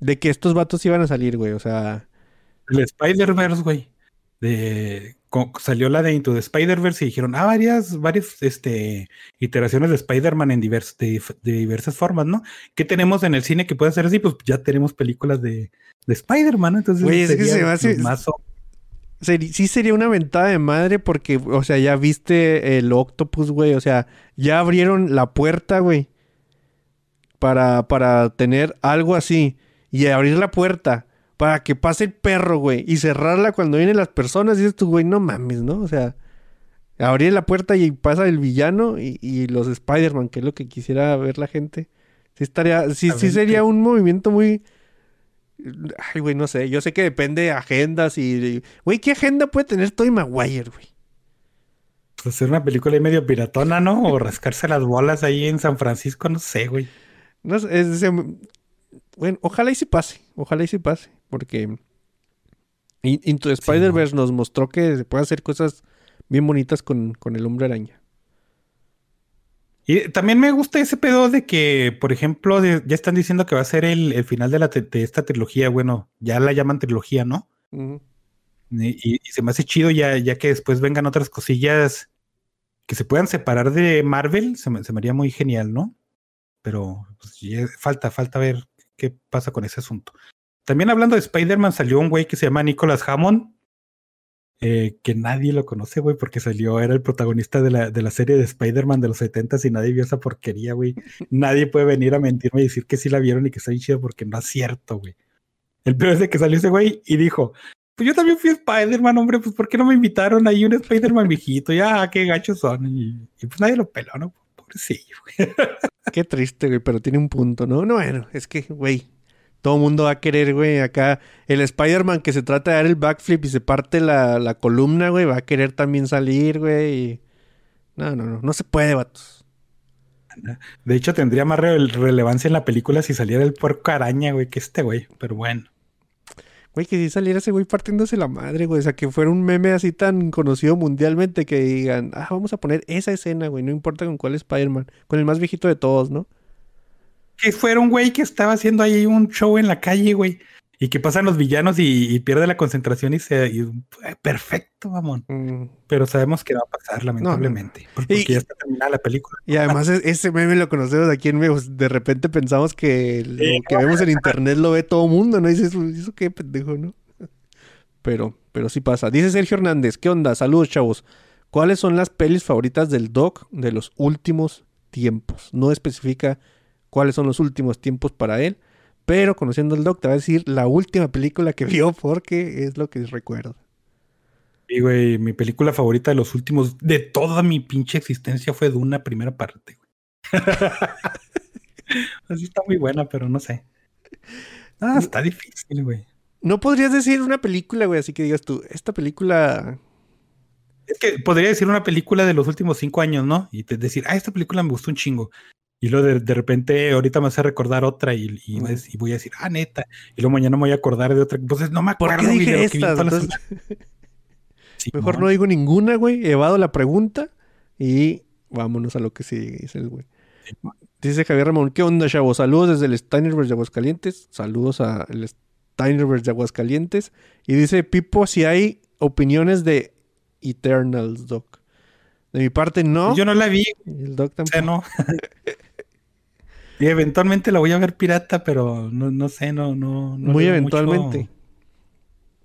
de que estos vatos iban a salir, güey? O sea, El Spider-Verse, güey. De, salió la de Into the Spider-Verse y dijeron, ah, varias, varias este, iteraciones de Spider-Man en divers- de, diversas formas, ¿no? ¿Qué tenemos en el cine que puede ser así? Pues ya tenemos películas de, de Spider-Man, ¿no? Entonces, Güey, es que se me hace- más o- sí sería una ventada de madre porque, o sea, ya viste el Octopus, güey. O sea, ya abrieron la puerta, güey. Para, para tener algo así. Y abrir la puerta para que pase el perro, güey. Y cerrarla cuando vienen las personas. Y dices tú, güey, no mames, ¿no? O sea, abrir la puerta y pasa el villano y, y los Spider-Man, que es lo que quisiera ver la gente. Sí estaría, sí, sí sería un movimiento muy... Ay, güey, no sé. Yo sé que depende de agendas y... Güey, ¿qué agenda puede tener Tobey Maguire, güey? pues, hacer una película ahí medio piratona, ¿no? O rascarse las bolas ahí en San Francisco, no sé, güey. No sé, es- se- bueno, ojalá y sí pase. Ojalá y sí pase. Porque... In- Into Sí, Spider-Verse nos mostró que se puede hacer cosas bien bonitas con, con el hombre araña. Y también me gusta ese pedo de que, por ejemplo, de- ya están diciendo que va a ser el, el final de, la, de esta trilogía. Bueno, ya la llaman trilogía, ¿no? Y, y se me hace chido ya, ya que después vengan otras cosillas que se puedan separar de Marvel, se me, se me haría muy genial, ¿no? Pero pues, ya falta, falta ver qué pasa con ese asunto. También hablando de Spider-Man, salió un güey que se llama Nicholas Hammond, eh, que nadie lo conoce, güey, porque salió, era el protagonista de la, de la serie de Spider-Man de los 70 y nadie vio esa porquería, güey. Nadie puede venir a mentirme y decir que sí la vieron y que está bien chido porque no es cierto, güey. El peor es de que salió ese güey y dijo, pues yo también fui Spider-Man, hombre, pues ¿por qué no me invitaron ahí un Spider-Man viejito? Ya, qué gachos son. Y, y pues nadie lo peló, ¿no? Pobrecillo, güey. Qué triste, güey, pero tiene un punto, ¿no? No, bueno, es que, güey, todo el mundo va a querer, güey, acá el Spider-Man que se trata de dar el backflip y se parte la, la columna, güey, va a querer también salir, güey. y- No, no, no, no se puede, vatos. De hecho, tendría más re- relevancia en la película si saliera el puerco araña, güey, que este, güey. Pero bueno. Güey, que si saliera ese güey partiéndose la madre, güey. O sea, que fuera un meme así tan conocido mundialmente que digan, ah, vamos a poner esa escena, güey. No importa con cuál Spider-Man. Con el más viejito de todos, ¿no? Que fuera un güey que estaba haciendo ahí un show en la calle, güey. Y que pasan los villanos y, y pierde la concentración y se... y- eh, perfecto, mamón. Mm. Pero sabemos que va a pasar, lamentablemente. Porque Y- ya está terminada la película. Y además ese meme lo conocemos aquí en México. De repente pensamos que lo Sí, que vemos en internet lo ve todo mundo, ¿no? Dices, "Uy, ¿eso qué pendejo, no? Pero, pero sí pasa. Dice Sergio Hernández, ¿qué onda? Saludos, chavos. ¿Cuáles son las pelis favoritas del Doc de los últimos tiempos? No especifica cuáles son los últimos tiempos para él, pero conociendo al Doc te va a decir la última película que vio porque es lo que recuerdo. Y, güey, mi película favorita de los últimos, de toda mi pinche existencia fue de una primera parte, güey. Así está muy buena, pero no sé. Ah, está difícil, güey. No podrías decir una película, güey, así que digas tú, esta película Es que podría decir una película de los últimos cinco años, ¿no? Y te decir, ah, esta película me gustó un chingo. Y luego de, de repente ahorita me hace recordar otra y, y, voy a dec- y voy a decir, ah, neta. Y luego mañana me voy a acordar de otra. Entonces no me ¿Por acuerdo. qué güey, de dije lo que vi estas? Entonces. Sí, mejor no digo ninguna, güey. Evado la pregunta y vámonos a lo que sigue, dice el güey. Sí. Dice Javier Ramón, ¿qué onda, chavo? Saludos desde el Steinerverse de Aguascalientes. Saludos a el Steinerverse de Aguascalientes. Y dice Pipo si hay opiniones de Eternals, Doc. De mi parte, no. Yo no la vi, el Doc o sea, tampoco. no. y eventualmente la voy a ver pirata, pero no, no sé, no, no. no Muy eventualmente. mucho-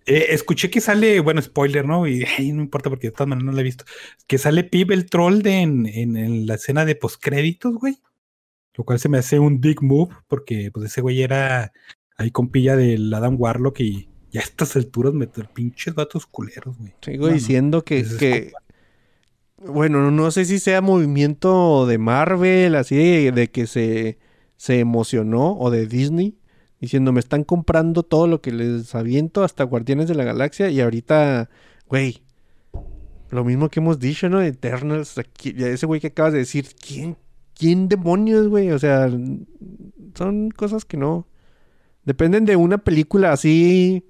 Eh, escuché que sale, bueno, spoiler, ¿no? Y ay, no importa porque de todas maneras no la he visto. Que sale Pib el troll de en, en- en la escena de postcréditos, güey. Lo cual se me hace un big move porque pues ese güey era ahí compilla del Adam Warlock y ya a estas alturas meter pinches vatos culeros, güey. Sigo No, no. diciendo que, que bueno, no- no sé si sea movimiento de Marvel, así de, de que se, se emocionó, o de Disney, diciendo me están comprando todo lo que les aviento, hasta Guardianes de la Galaxia, y ahorita, güey, lo mismo que hemos dicho, ¿no? Eternals, ese güey que acabas de decir, ¿quién, quién demonios, güey? O sea, son cosas que no. Dependen de una película así.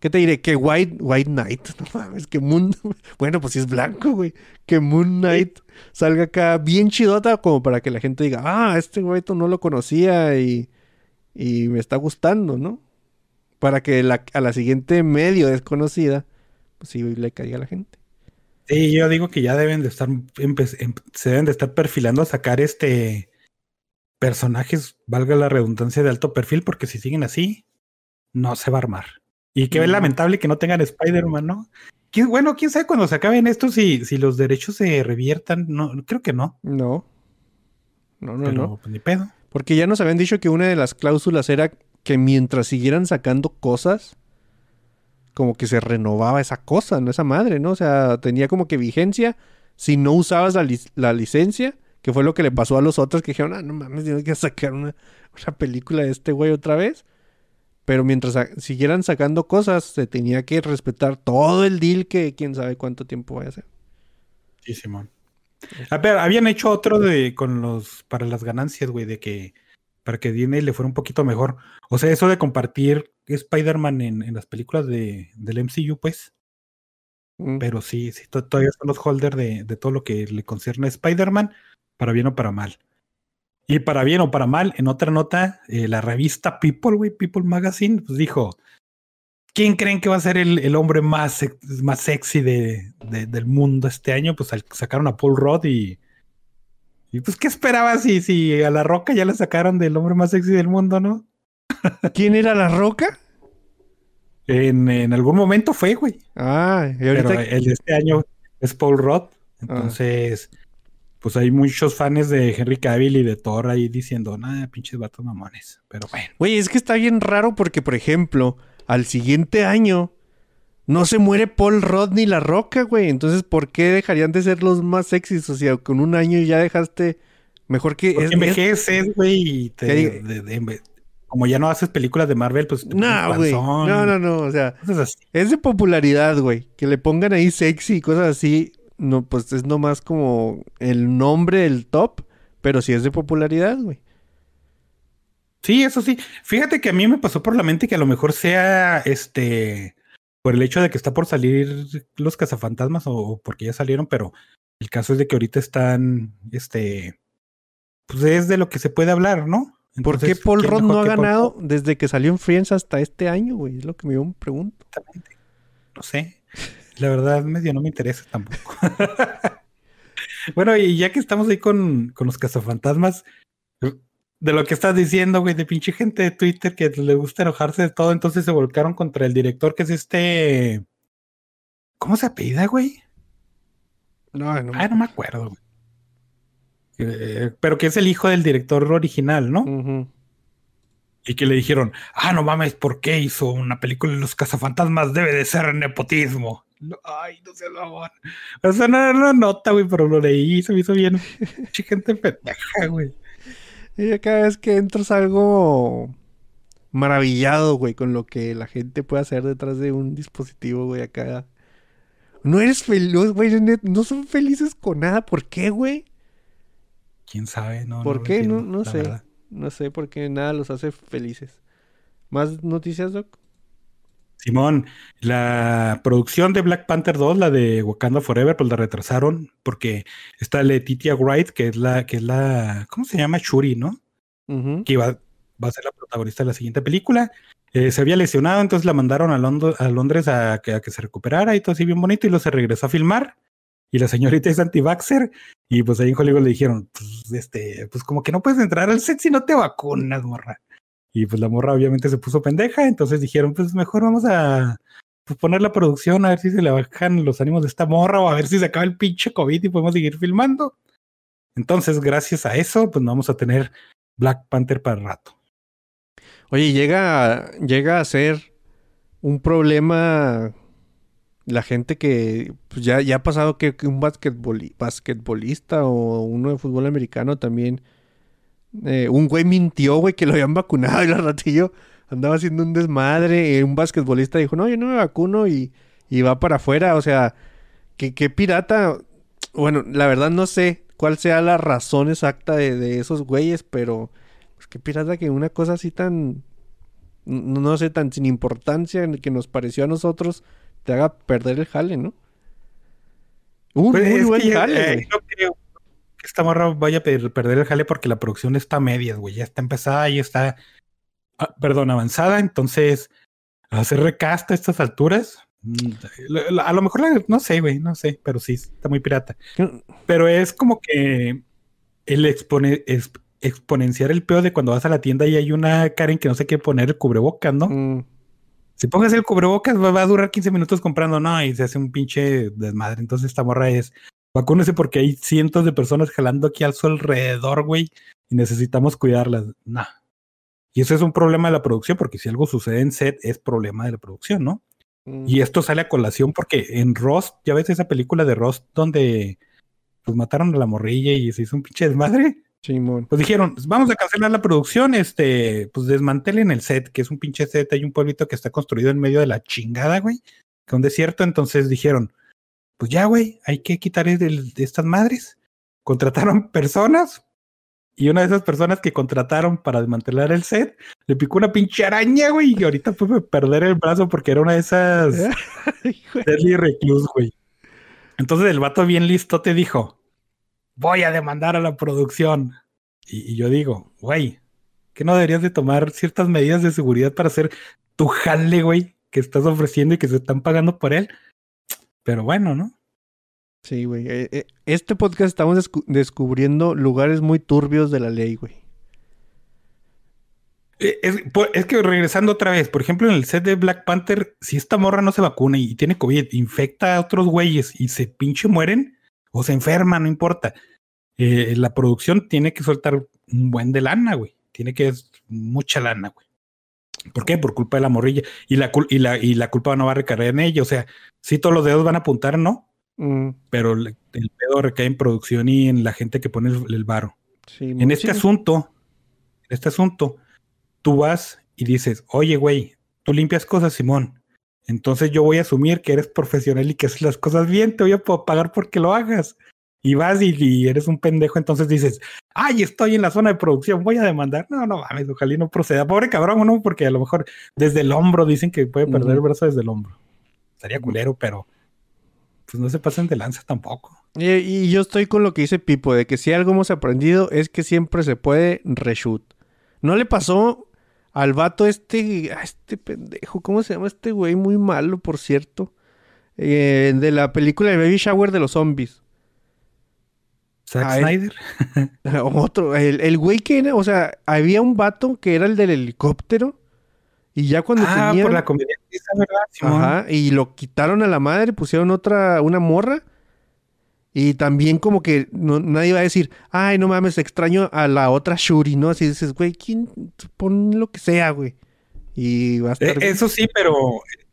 ¿Qué te diré? Que White, White Knight. No mames, que Moon. Bueno, pues si es blanco, güey. Que Moon Knight salga acá bien chidota, como para que la gente diga, ah, este güey no lo conocía y, y me está gustando, ¿no? Para que la- a la siguiente medio desconocida, pues sí le caiga a la gente. Sí, yo digo que ya deben de estar, em- se deben de estar perfilando a sacar este personajes, valga la redundancia, de alto perfil, porque si siguen así, no se va a armar. Y qué Mm. lamentable que no tengan Spider-Man, ¿no? ¿Quién- bueno, quién sabe cuando se acaben estos si, si los derechos se reviertan. No, creo que no. No. No, no, pero no. pues, ni pedo. Porque ya nos habían dicho que una de las cláusulas era que mientras siguieran sacando cosas, como que se renovaba esa cosa, ¿no? Esa madre, ¿no? O sea, tenía como que vigencia si no usabas la, lic- la licencia, que fue lo que le pasó a los otros que dijeron, ah, no mames, tengo que sacar una, una película de este güey otra vez. Pero mientras siguieran sacando cosas, se tenía que respetar todo el deal que quién sabe cuánto tiempo vaya a ser. Sí, Simón. A ver, habían hecho otro de con los para las ganancias, güey, de que para que Disney le fuera un poquito mejor. O sea, eso de compartir Spider-Man en, en las películas de, del MCU, pues. Mm. Pero sí, sí, to- todavía son los holders de, de todo lo que le concierne a Spider-Man, para bien o para mal. Y para bien o para mal, en otra nota, eh, la revista People, güey, People Magazine, pues dijo, ¿quién creen que va a ser el, el hombre más, más sexy de, de- del mundo este año? Pues sacaron a Paul Rudd y... Y pues, ¿qué esperabas si, si a La Roca ya la sacaron del hombre más sexy del mundo, no? ¿Quién era la roca? En, en algún momento fue, güey. Ah, y ahorita... Pero el de este año es Paul Rudd. Entonces, pues hay muchos fans de Henry Cavill y de Thor ahí diciendo, nada, pinches vatos mamones. Pero bueno. Güey, es que está bien raro porque, por ejemplo, al siguiente año no se muere Paul Rudd ni La Roca, güey. Entonces, ¿por qué dejarían de ser los más sexys? O sea, con un año ya dejaste mejor que... Porque es- es- envejeces, güey, y te- como ya no haces películas de Marvel, pues te No, güey. No, no, no. O sea, es de popularidad, güey. Que le pongan ahí sexy y cosas así. No, pues es nomás como el nombre del top. Pero sí es de popularidad, güey. Sí, eso sí. Fíjate que a mí me pasó por la mente que a lo mejor sea este por el hecho de que está por salir los cazafantasmas o, o porque ya salieron, pero el caso es de que ahorita están, este, pues es de lo que se puede hablar, ¿no? ¿Por qué Paul ¿quién Rudd no ha Paul ganado desde que salió en Friends hasta este año, güey? Es lo que me pregunto. Exactamente. No sé. La verdad, medio no me interesa tampoco. bueno, y ya que estamos ahí con, con los cazafantasmas, de lo que estás diciendo, güey, de pinche gente de Twitter que le gusta enojarse de todo, entonces se volcaron contra el director que es este. ¿Cómo se apellida, güey? No, no. Ah, no me acuerdo, güey. Eh, pero que es el hijo del director original, ¿no? Y que le dijeron, ah, no mames, ¿por qué hizo una película de los cazafantasmas? Debe de ser nepotismo. No, ay, no se lo hagan. O sea, no era una nota, güey, pero lo leí y se me hizo bien. Gente pendeja, güey. Y cada vez que entro salgo maravillado, güey, con lo que la gente puede hacer detrás de un dispositivo, güey, acá. No eres feliz, güey. No son felices con nada. ¿Por qué, güey? ¿Quién sabe? No, ¿Por qué? No, entiendo, no sé. verdad. No sé por qué nada los hace felices. ¿Más noticias, Doc? Simón, la producción de Black Panther 2, la de Wakanda Forever, pues la retrasaron porque está Letitia Wright, que es la, que es la, ¿cómo se llama? Shuri, ¿no? Que iba, va a ser la protagonista de la siguiente película. Eh, se había lesionado, entonces la mandaron a, Londo- a Londres a que, a que se recuperara y todo así bien bonito, y luego se regresó a filmar. Y la señorita es anti-vaxxer, y pues ahí en Hollywood le dijeron, pues, este, pues como que no puedes entrar al set si no te vacunas, morra. Y pues la morra obviamente se puso pendeja, entonces dijeron, pues mejor vamos a pues, poner la producción a ver si se le bajan los ánimos de esta morra o a ver si se acaba el pinche COVID y podemos seguir filmando. Entonces, gracias a eso, pues vamos a tener Black Panther para rato. Oye, llega, llega a ser un problema la gente que pues, ya, ya ha pasado que, un basquetboli- basquetbolista o uno de fútbol americano también. Eh, un güey mintió, güey, que lo habían vacunado y el ratillo andaba haciendo un desmadre. y un basquetbolista dijo, no, yo no me vacuno y, y va para afuera. O sea, que, que pirata. Bueno, la verdad no sé cuál sea la razón exacta de, de esos güeyes, pero pues qué pirata que una cosa así tan, no, no sé, tan sin importancia que nos pareció a nosotros te haga perder el jale, ¿no? Un Pues, muy es buen yo, jale, eh, no creo esta morra vaya a per- perder el jale porque la producción está a medias, güey. Ya está empezada y está, ah, perdón, avanzada. Entonces, hacer recasta a estas alturas, mm, a lo mejor, la- no sé, güey, no sé, pero sí, está muy pirata. Pero es como que el expone, es- exponenciar el peor de cuando vas a la tienda y hay una Karen que no sé qué poner el cubrebocas, ¿no? Mm, Si pongas el cubrebocas, va, va a durar 15 minutos comprando, no, y se hace un pinche desmadre. Entonces, esta morra es vacúnese porque hay cientos de personas jalando aquí al su alrededor, güey, y necesitamos cuidarlas. No. Y eso es un problema de la producción, porque si algo sucede en set, es problema de la producción, ¿no? mm. Y esto sale a colación porque en Rust, ya ves esa película de Rust donde pues mataron a la morrilla y se hizo un pinche desmadre. Simón. Pues dijeron, vamos a cancelar la producción, este, pues desmantelen el set, que es un pinche set, hay un pueblito que está construido en medio de la chingada, güey, que es un desierto, entonces dijeron, pues ya, güey, hay que quitar el- de estas madres. Contrataron personas y una de esas personas que contrataron para desmantelar el set le picó una pinche araña, güey, y ahorita fue a perder el brazo porque era una de esas Deadly Recluse, güey. Entonces el vato bien listo te dijo, voy a demandar a la producción. Y, y yo digo, güey, que no deberías de tomar ciertas medidas de seguridad para hacer tu jale, güey, que estás ofreciendo y que se están pagando por él. Pero bueno, ¿no? Sí, güey. eh, eh, Este podcast estamos descu- descubriendo lugares muy turbios de la ley, güey. Eh, Es, es que regresando otra vez, por ejemplo, en el set de Black Panther, si esta morra no se vacuna y tiene COVID, infecta a otros güeyes y se pinche mueren o se enferman, no importa. Eh, la producción tiene que soltar un buen de lana, güey. Tiene que es mucha lana, güey. ¿Por qué? Por culpa de la morrilla. Y la, cul- y la, y la culpa no va a recaer en ella. O sea, sí todos los dedos van a apuntar, ¿no? Mm, Pero le- el pedo recae en producción y en la gente que pone el, el varo. sí, En este asunto, en este asunto, tú vas y dices, oye, güey, tú limpias cosas, Simón. Entonces yo voy a asumir que eres profesional y que haces las cosas bien, te voy a pagar porque lo hagas. Y vas y, y eres un pendejo, entonces dices, ay, estoy en la zona de producción, voy a demandar. No, no mames, ojalá y no proceda. Pobre cabrón, ¿no? Porque a lo mejor desde el hombro dicen que puede perder el brazo desde el hombro. Estaría culero, pero pues no se pasen de lanza tampoco. Y, y yo estoy con lo que dice Pipo, de que si algo hemos aprendido es que siempre se puede reshoot. No le pasó al vato este, a este pendejo, ¿cómo se llama este güey? Muy malo, por cierto. Eh, de la película de Baby Shower de los zombies. Zack Snyder. Otro, el, el güey que era, o sea, había un vato que era el del helicóptero. Y ya cuando Ah, tenían- por la comedia. Esa verdad, Simón. Ajá, y lo quitaron a la madre, pusieron otra, una morra. Y también como que no- nadie va a decir, ay, no mames, extraño a la otra Shuri, ¿no? Así dices, güey, ¿quién? Pon lo que sea, güey. Y va a Eh, estar... Eso sí, pero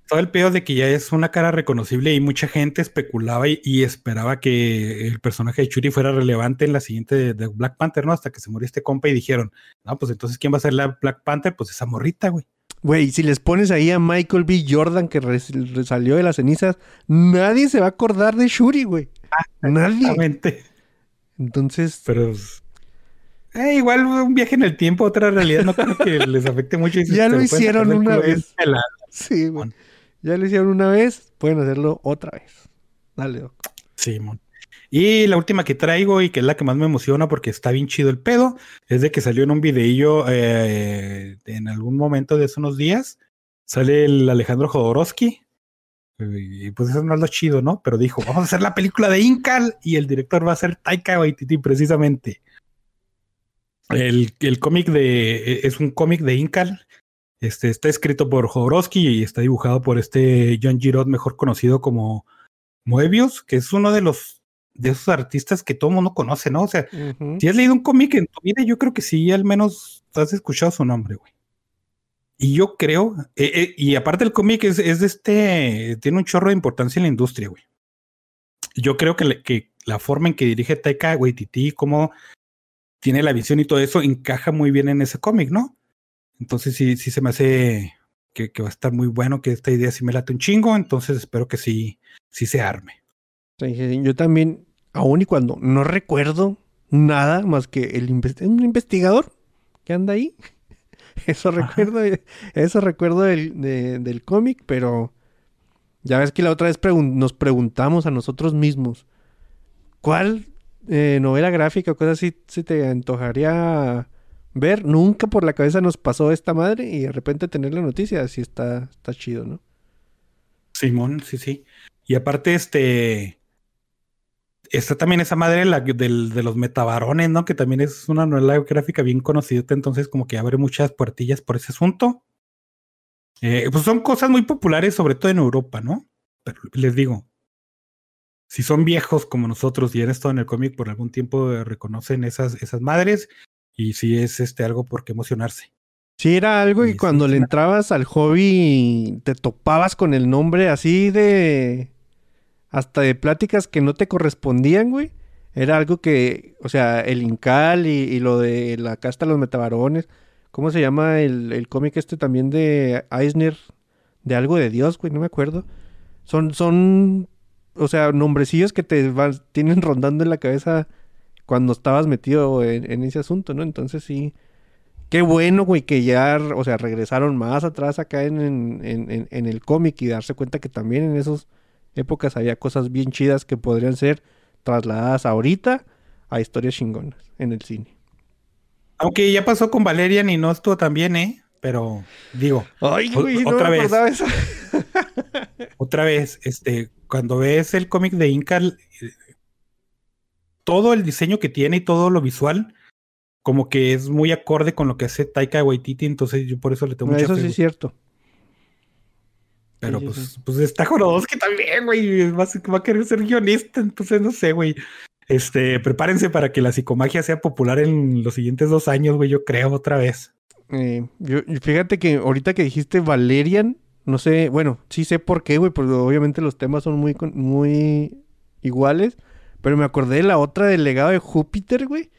todo el pedo de que ya es una cara reconocible y mucha gente especulaba y, y esperaba que el personaje de Churi fuera relevante en la siguiente de, de Black Panther, ¿no? Hasta que se murió este compa y dijeron, no, pues entonces, ¿quién va a ser la Black Panther? Pues esa morrita, güey. Güey, si les pones ahí a Michael B. Jordan que salió de las cenizas, nadie se va a acordar de Shuri, güey. Nadie. Exactamente. Entonces, Pero eh, igual un viaje en el tiempo, otra realidad, no creo que les afecte mucho. Ya lo hicieron una vez. sí, güey. Ya lo hicieron una vez, pueden hacerlo otra vez. Dale, Doc. Simón. Y la última que traigo y que es la que más me emociona porque está bien chido el pedo, es de que salió en un videillo eh, en algún momento de hace unos días. Sale el Alejandro Jodorowsky. Y pues eso no es lo chido, ¿no? Pero dijo, vamos a hacer la película de Incal y el director va a ser Taika Waititi precisamente. El, el cómic de... Es un cómic de Incal. Este, está escrito por Jodorowsky y está dibujado por este John Giraud, mejor conocido como Moebius, que es uno de los de esos artistas que todo mundo conoce, ¿no? O sea, si has leído un cómic en tu vida, yo creo que sí, al menos has escuchado su nombre, güey. Y yo creo, eh, eh, y aparte el cómic es, es de este, tiene un chorro de importancia en la industria, güey. Yo creo que, le- que la forma en que dirige Taika Waititi, cómo tiene la visión y todo eso, encaja muy bien en ese cómic, ¿no? Entonces sí, sí se me hace que, que va a estar muy bueno, que esta idea sí me late un chingo, entonces espero que sí, sí se arme. Yo también, aún y cuando no recuerdo nada más que el un investigador que anda ahí. Eso Ajá. recuerdo, eso recuerdo del, de- del cómic, pero ya ves que la otra vez pregun- nos preguntamos a nosotros mismos, ¿cuál eh, novela gráfica o cosa así se te antojaría ver? Nunca por la cabeza nos pasó esta madre y de repente tener la noticia, así está, está chido, ¿no? Simón, sí, sí. Y aparte, este. Está también esa madre la, del, de los metabarones, ¿no? Que también es una novela gráfica bien conocida, entonces como que abre muchas puertillas por ese asunto. Eh, pues son cosas muy populares, sobre todo en Europa, ¿no? Pero les digo, si son viejos como nosotros y han estado en el cómic por algún tiempo, reconocen esas, esas madres y sí es este algo por qué emocionarse. Sí, era algo Y que cuando le entrabas al hobby te topabas con el nombre así de... Hasta de pláticas que no te correspondían, güey. Era algo que, o sea, el Incal y, y lo de la casta de los metabarones. ¿Cómo se llama el, el cómic este también de Eisner? De algo de Dios, güey, no me acuerdo. Son, son, o sea, nombrecillos que te van, tienen rondando en la cabeza cuando estabas metido en, en ese asunto, ¿no? Entonces sí, Qué bueno, güey, que ya, o sea, regresaron más atrás acá en, en, en- en el cómic y darse cuenta que también en esas épocas había cosas bien chidas que podrían ser trasladadas ahorita a historias chingonas en el cine. Aunque ya pasó con Valerian y no estuvo tan bien, ¿eh? Pero digo, Ay, güey, no otra vez. esa. otra vez, este, cuando ves el cómic de Incal, eh, todo el diseño que tiene y todo lo visual, como que es muy acorde con lo que hace Taika Waititi, entonces yo por eso le tengo mucha Eso fe, sí es cierto. Pero sí, pues, sí. pues está Jodorowsky también, güey, va, a ser- va a querer ser guionista, entonces no sé, güey. Este, prepárense para que la psicomagia sea popular en los siguientes dos años, güey, yo creo, otra vez. Eh, yo, fíjate que ahorita que dijiste Valerian, no sé, bueno, sí sé por qué, güey, porque obviamente los temas son muy, muy iguales, pero me acordé de la otra del legado de Júpiter, güey,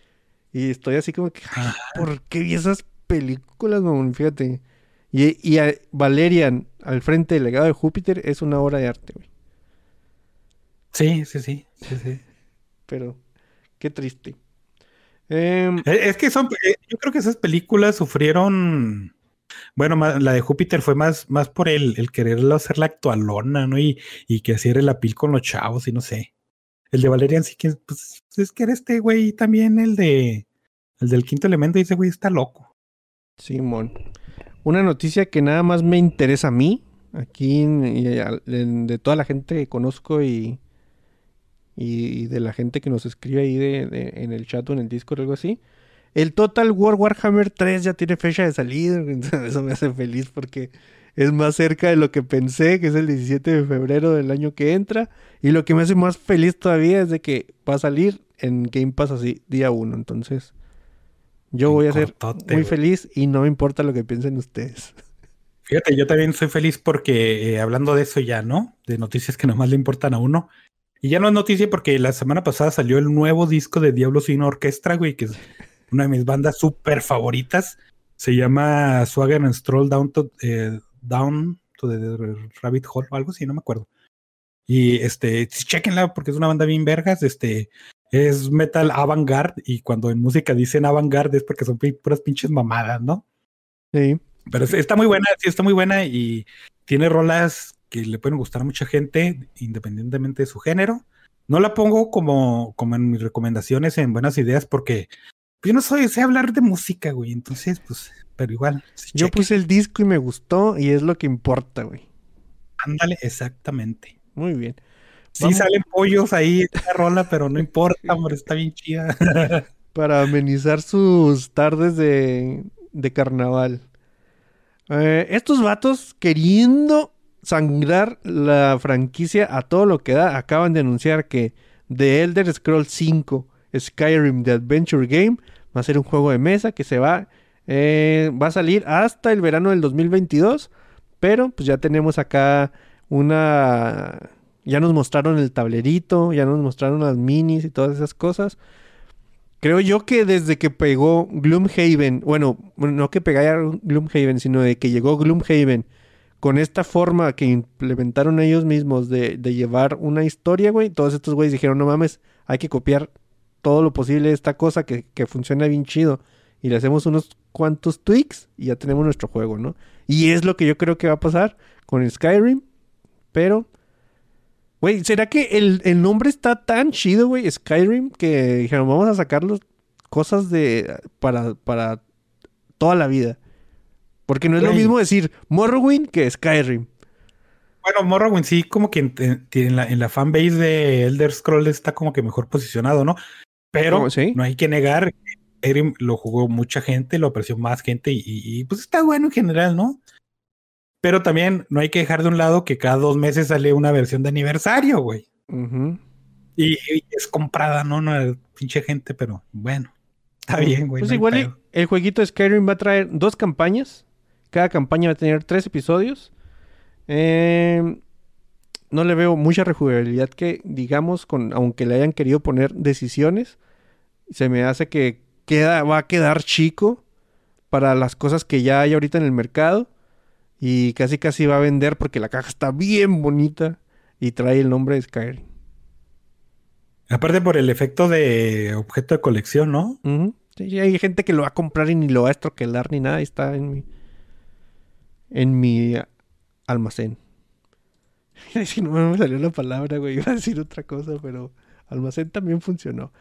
y estoy así como que, ay, ¿por qué vi esas películas, mamón? Fíjate. Y, y a- Valerian, al frente del legado de Júpiter, es una obra de arte, güey, Sí, sí, sí, sí, sí. pero qué triste. Em, Eh, Es que son, eh, yo creo que esas películas sufrieron, bueno, más- la de Júpiter fue más, más por el, el quererlo hacer la actualona, ¿no? Y, y que hacía la pil con los chavos y no sé. El de Valerian sí que, pues, es que era este güey también el de, el del quinto elemento, y ese güey está loco. Simón. Una noticia que nada más me interesa a mí, aquí en- y de toda la gente que conozco y, y, y de la gente que nos escribe ahí de, en el chat o en el Discord o algo así. El Total War Warhammer 3 ya tiene fecha de salida. Eso me hace feliz porque es más cerca de lo que pensé, que es el 17 de febrero del año que entra. Y lo que me hace más feliz todavía es de que va a salir en Game Pass así día 1. Entonces, yo voy a ser cortote, muy feliz y no me importa lo que piensen ustedes. Fíjate, yo también soy feliz porque eh, hablando de eso ya, ¿no? De noticias que nomás le importan a uno. Y ya no es noticia porque la semana pasada salió el nuevo disco de Diablo sin Orquestra, güey, que es una de mis bandas súper favoritas. Se llama Swagger and Stroll Down to, eh, Down to the Rabbit Hole o algo así, no me acuerdo. Y este, chequenla porque es una banda bien vergas. Este, es metal avant-garde y cuando en música dicen avant-garde es porque son puras pinches mamadas, ¿no? Sí. Pero es- está muy buena, sí, está muy buena y tiene rolas que le pueden gustar a mucha gente independientemente de su género. No la pongo como, como en mis recomendaciones en buenas ideas porque yo no soy, sé hablar de música, güey. Entonces, pues, pero igual. Yo puse el disco y me gustó y es lo que importa, güey. Ándale, exactamente. Muy bien. Sí Vamos. salen pollos ahí en la rola, pero no importa, hombre, está bien chida. Para amenizar sus tardes de, de carnaval. Eh, estos vatos queriendo sangrar la franquicia a todo lo que da, acaban de anunciar que The Elder Scrolls 5 Skyrim The Adventure Game va a ser un juego de mesa que se va, eh, va a salir hasta el verano del 2022, pero pues ya tenemos acá una... Ya nos mostraron el tablerito, ya nos mostraron las minis y todas esas cosas. Creo yo que desde que pegó Gloomhaven, bueno, no que pegara Gloomhaven, sino de que llegó Gloomhaven con esta forma que implementaron ellos mismos de, de llevar una historia, güey, todos estos güeyes dijeron, no mames, hay que copiar todo lo posible de esta cosa que, que funciona bien chido. Y le hacemos unos cuantos tweaks y ya tenemos nuestro juego, ¿no? Y es lo que yo creo que va a pasar con Skyrim, pero... Güey, ¿será que el, el nombre está tan chido, güey, Skyrim, que dijeron, vamos a sacarlos cosas de para, para toda la vida? Porque no es lo mismo decir Morrowind que Skyrim. Bueno, Morrowind sí, como que en, la, en la fanbase de Elder Scrolls está como que mejor posicionado, ¿no? Pero no hay que negar Skyrim lo jugó mucha gente, lo apreció más gente y, y, pues está bueno en general, ¿no? Pero también no hay que dejar de un lado que cada dos meses sale una versión de aniversario, güey. Y, y es comprada, ¿no? No pinche gente, pero bueno. Está bien, güey. Pues no igual el jueguito de Skyrim va a traer dos campañas. Cada campaña va a tener tres episodios. Eh, no le veo mucha rejugabilidad que, digamos, con, aunque le hayan querido poner decisiones, se me hace que queda, va a quedar chico para las cosas que ya hay ahorita en el mercado. Y casi casi va a vender porque la caja está bien bonita y trae el nombre de Skyrim. Aparte por el efecto de objeto de colección, ¿no? Sí, sí, hay gente que lo va a comprar y ni lo va a estroquelar ni nada. y Está en mi, en mi almacén. Que no me salió la palabra, güey. Iba a decir otra cosa, pero almacén también funcionó.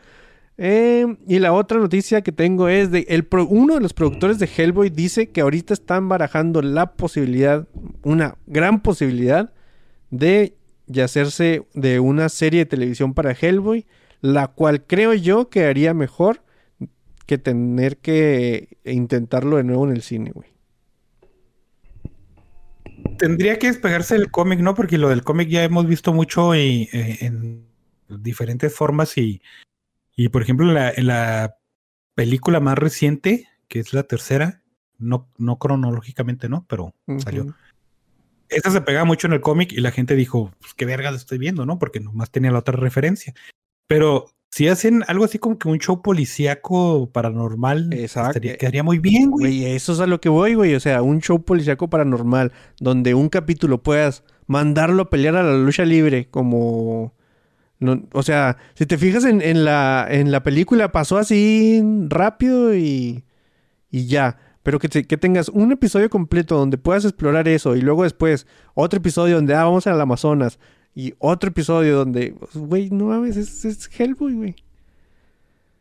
Eh, y la otra noticia que tengo es de el pro- uno de los productores de Hellboy dice que ahorita están barajando la posibilidad, una gran posibilidad de hacerse de una serie de televisión para Hellboy, la cual creo yo que haría mejor que tener que intentarlo de nuevo en el cine, güey. Tendría que despegarse del cómic, ¿no? Porque lo del cómic ya hemos visto mucho y, eh, en diferentes formas y, y por ejemplo, en la, en la película más reciente, que es la tercera, no, no cronológicamente, ¿no? Pero salió. Esta se pegaba mucho en el cómic y la gente dijo, pues qué verga estoy viendo, ¿no? Porque nomás tenía la otra referencia. Pero si hacen algo así como que un show policíaco paranormal, estaría- quedaría muy bien, güey. Güey, eso es a lo que voy, güey. O sea, un show policíaco paranormal donde un capítulo puedas mandarlo a pelear a la lucha libre como... no- o sea, si te fijas en, en la, en la película pasó así rápido y, y ya. Pero que, te- que tengas un episodio completo donde puedas explorar eso y luego después otro episodio donde, ah, vamos al Amazonas y otro episodio donde, güey, no mames, es, es Hellboy, güey.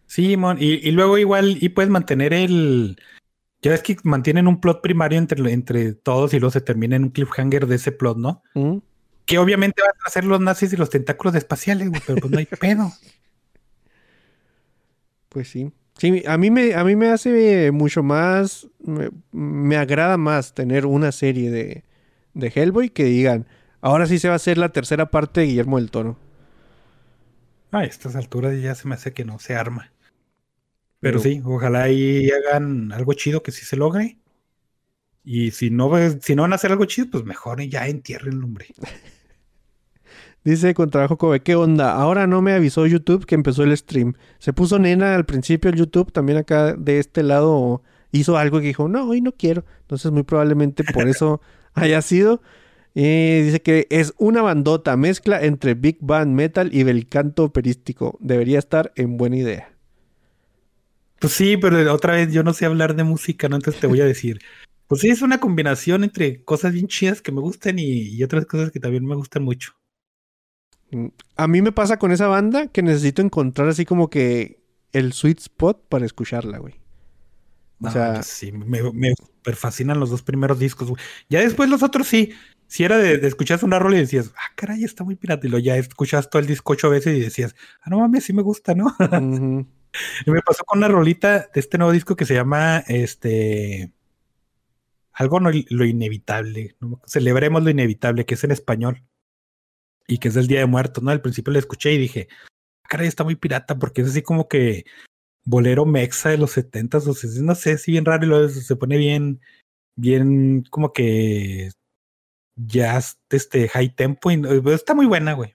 Sí, mon, y, y luego igual, y puedes mantener el. Ya ves que mantienen un plot primario entre, entre todos y luego se termina en un cliffhanger de ese plot, ¿no? ¿Mm? Que obviamente van a ser los nazis y los tentáculos espaciales, güey, pero pues no hay pedo. Pues sí. Sí, a mí me, a mí me hace mucho más, me, me agrada más tener una serie de, de Hellboy que digan, ahora sí se va a hacer la tercera parte de Guillermo del Toro. A estas alturas ya se me hace que no se arma. Pero Pero- sí, ojalá ahí hagan algo chido que sí se logre. Y si no, si no van a hacer algo chido, pues mejor ya entierren hombre. Dice con trabajo Kobe, ¿qué onda? Ahora no me avisó YouTube que empezó el stream. Se puso nena al principio el YouTube, también acá de este lado hizo algo que dijo, no, hoy no quiero. Entonces muy probablemente por eso haya sido. Eh, dice que es una bandota, mezcla entre Big Band Metal y bel canto operístico. Debería estar en buena idea. Pues sí, pero otra vez yo no sé hablar de música, ¿no? Entonces te voy a decir. Pues sí, es una combinación entre cosas bien chidas que me gustan y, y otras cosas que también me gustan mucho. A mí me pasa con esa banda que necesito encontrar así como que el sweet spot para escucharla, güey. O sea- sí, me, me super fascinan los dos primeros discos, güey. Ya después los otros sí. Si era de, de escuchar una rola y decías, ah, caray, está muy pirata. Y lo ya escuchas todo el disco ocho veces y decías, ah, no mames, sí me gusta, ¿no? Y me pasó con una rolita de este nuevo disco que se llama este algo no, lo inevitable. ¿no? Celebremos lo inevitable, que es en español. Y que es del Día de Muertos, ¿no? Al principio lo escuché y dije, "Ah, caray, está muy pirata, porque es así como que bolero mexa de los setentas, o sea, no sé, sí bien raro y luego se pone bien, bien como que jazz, este high tempo, y está muy buena, güey.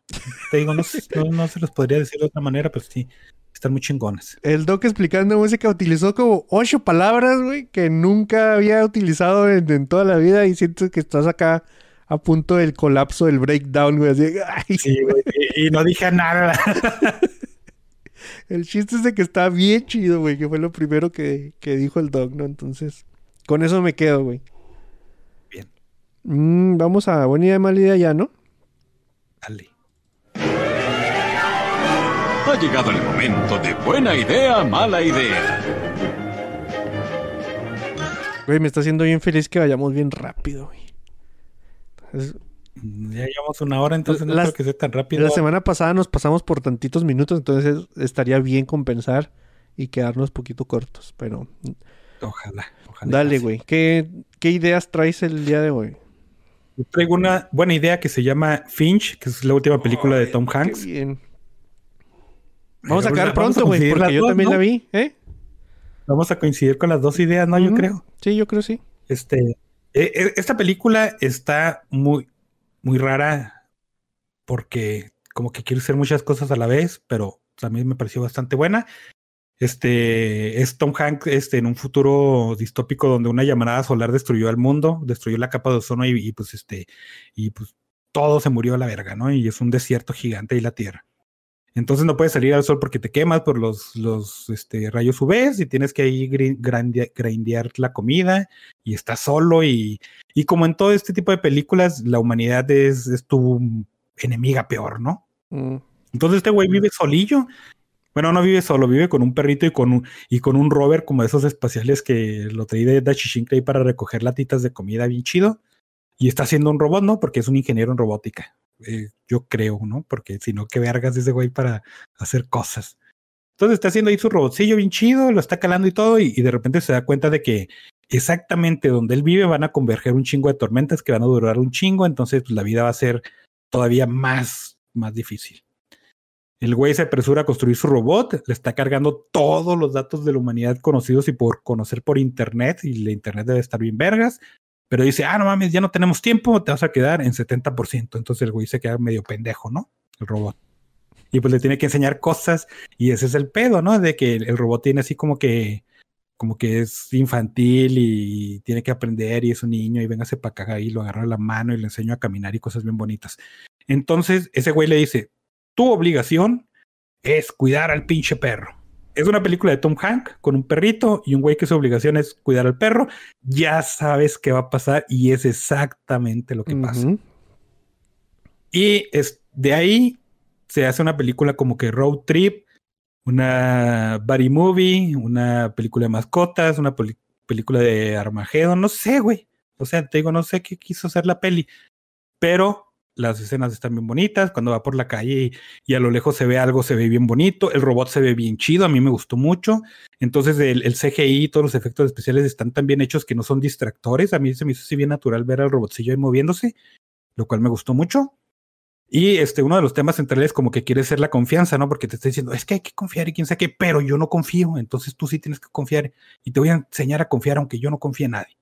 Te digo, no, no, no se los podría decir de otra manera, pero sí, están muy chingones. El Doc explicando música utilizó como ocho palabras, güey, que nunca había utilizado en, en toda la vida y siento que estás acá a punto del colapso, del breakdown, güey. Así, ay, Sí, güey, y, y no dije nada. El chiste es de que está bien chido, güey, que fue lo primero que, que dijo el Doc, ¿no? Entonces, con eso me quedo, güey. Bien. Mm, vamos a buena idea, mala idea ya, ¿no? Dale. Ha llegado el momento de buena idea, mala idea. Güey, me está haciendo bien feliz que vayamos bien rápido, güey. Es- Ya llevamos una hora, entonces no Las- creo que sea tan rápido. La semana pasada nos pasamos por tantitos minutos, entonces estaría bien compensar y quedarnos poquito cortos. Pero Ojalá, ojalá. dale, güey. ¿Qué, ¿Qué ideas traes el día de hoy? Yo traigo una buena idea que se llama Finch, que es la última película de Tom Qué Hanks. bien. Vamos a acabar pronto, güey, porque yo dos, también ¿no? la vi, ¿eh? Vamos a coincidir con las dos ideas, ¿no? Yo creo. Sí, yo creo sí. Este, e- e- esta película está muy, muy rara porque como que quiere hacer muchas cosas a la vez, pero también me pareció bastante buena. Este es Tom Hanks este, en un futuro distópico donde una llamada solar destruyó al mundo, destruyó la capa de ozono y, y, pues este y pues todo se murió a la verga, ¿no? Y es un desierto gigante y la tierra. Entonces no puedes salir al sol porque te quemas por los, los este, rayos UV y tienes que ahí grindear la comida y estás solo y, y como en todo este tipo de películas, la humanidad es, es tu enemiga peor, ¿no? Mm. Entonces este güey vive solillo. Bueno, no vive solo, vive con un perrito y con un, y con un rover como esos espaciales que lo traí de Dachishinkei para recoger latitas de comida bien chido. Y está haciendo un robot, ¿no? Porque es un ingeniero en robótica. Eh, yo creo, ¿no? Porque si no, qué vergas ese güey para hacer cosas. Entonces está haciendo ahí su robotcillo bien chido, lo está calando y todo, y, de repente se da cuenta de que exactamente donde él vive van a converger un chingo de tormentas que van a durar un chingo, entonces pues, la vida va a ser todavía más, más difícil. El güey se apresura a construir su robot, le está cargando todos los datos de la humanidad conocidos y por conocer por internet, y la internet debe estar bien vergas, pero dice, ah, no mames, ya no tenemos tiempo, te vas a quedar en 70%. Entonces el güey se queda medio pendejo, ¿no? El robot. Y pues le tiene que enseñar cosas, y ese es el pedo, ¿no? De que el, robot tiene así como que, como que es infantil y tiene que aprender y es un niño y véngase para acá y lo agarra la mano y le enseño a caminar y cosas bien bonitas. Entonces ese güey le dice, tu obligación es cuidar al pinche perro. Es una película de Tom Hanks con un perrito y un güey que su obligación es cuidar al perro. Ya sabes qué va a pasar y es exactamente lo que pasa. Y es, de ahí se hace una película como que road trip, una buddy movie, una película de mascotas, una película de Armageddon, no sé, güey. O sea, te digo, no sé qué quiso hacer la peli, pero las escenas están bien bonitas. Cuando va por la calle y, y a lo lejos se ve algo, se ve bien bonito. El robot se ve bien chido, a mí me gustó mucho. Entonces, el, CGI, todos los efectos especiales están tan bien hechos que no son distractores. A mí se me hizo así bien natural ver al robotcillo ahí moviéndose, lo cual me gustó mucho. Y este, uno de los temas centrales como que quiere ser la confianza, ¿no? Porque te está diciendo, es que hay que confiar y quién sabe qué, pero yo no confío, entonces tú sí tienes que confiar y te voy a enseñar a confiar aunque yo no confíe en nadie.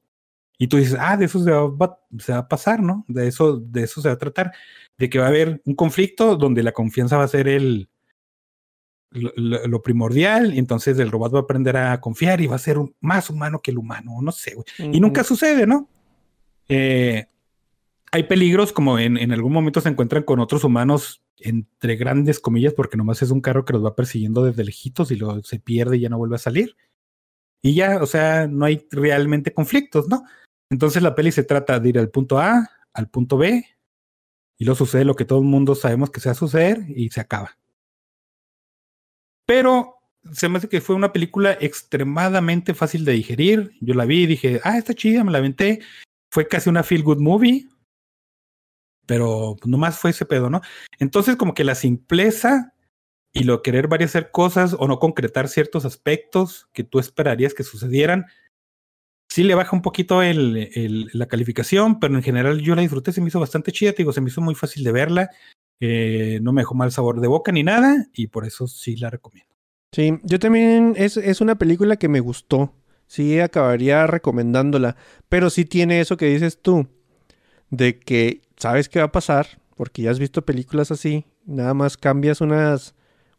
Y tú dices, ah, de eso se va, se va a pasar, ¿no? De eso, de eso se va a tratar, de que va a haber un conflicto donde la confianza va a ser el, lo, lo- lo primordial, y entonces el robot va a aprender a confiar y va a ser un- más humano que el humano, no sé, güey. Y nunca sucede, ¿no? Eh, hay peligros como en, en algún momento se encuentran con otros humanos entre grandes comillas porque nomás es un carro que los va persiguiendo desde lejitos y luego se pierde y ya no vuelve a salir. Y ya, o sea, no hay realmente conflictos, ¿no? Entonces la peli se trata de ir al punto A, al punto B, y luego sucede lo que todo el mundo sabemos que se va a suceder y se acaba. Pero se me hace que fue una película extremadamente fácil de digerir. Yo la vi y dije, ah, está chida, me la aventé. Fue casi una feel good movie. Pero nomás fue ese pedo, ¿no? Entonces, como que la simpleza y lo querer varias hacer cosas o no concretar ciertos aspectos que tú esperarías que sucedieran, sí le baja un poquito el, la calificación, pero en general yo la disfruté, se me hizo bastante chida, te digo, se me hizo muy fácil de verla, eh, no me dejó mal sabor de boca ni nada, y por eso sí la recomiendo. Sí, yo también es, es una película que me gustó. Sí, acabaría recomendándola. Pero sí tiene eso que dices tú. De que sabes qué va a pasar. Porque ya has visto películas así. Nada más cambias unas,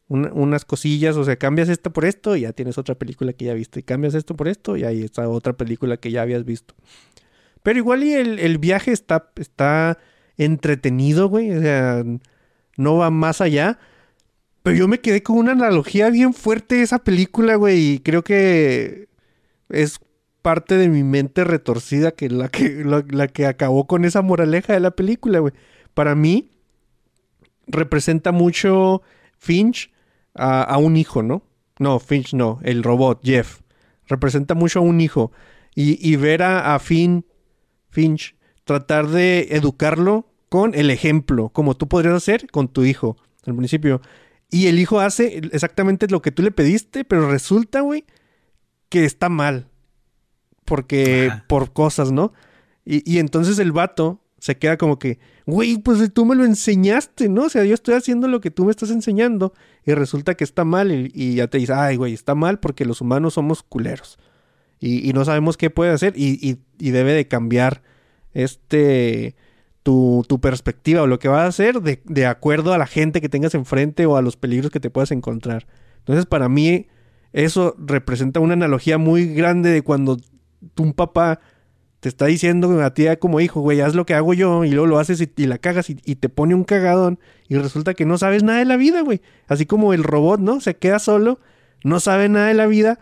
una- unas cosillas. O sea, cambias esto por esto y ya tienes otra película que ya viste. Y cambias esto por esto y ahí está otra película que ya habías visto. Pero igual y el, el viaje está, está entretenido, güey. O sea, no va más allá. Pero yo me quedé con una analogía bien fuerte de esa película, güey. Y creo que es parte de mi mente retorcida que la que, la que acabó con esa moraleja de la película, güey. Para mí, representa mucho Finch a, a un hijo, ¿no? No, Finch no, el robot, Jeff. Representa mucho a un hijo. Y, y ver a, a Finn, Finch tratar de educarlo con el ejemplo, como tú podrías hacer con tu hijo al principio. Y el hijo hace exactamente lo que tú le pediste, pero resulta, güey, que está mal. Porque Ajá. por cosas, ¿no? Y, y entonces el vato se queda como que, güey, pues tú me lo enseñaste, ¿no? O sea, yo estoy haciendo lo que tú me estás enseñando y resulta que está mal y, ya te dice, ay, güey, está mal porque los humanos somos culeros y, no sabemos qué puede hacer y, debe de cambiar este tu, tu perspectiva o lo que vas a hacer de, de acuerdo a la gente que tengas enfrente o a los peligros que te puedas encontrar. Entonces, para mí, eso representa una analogía muy grande de cuando un papá te está diciendo a ti como hijo, güey, haz lo que hago yo y luego lo haces y, y la cagas y, y te pone un cagadón y resulta que no sabes nada de la vida, güey. Así como el robot, ¿no? Se queda solo, no sabe nada de la vida,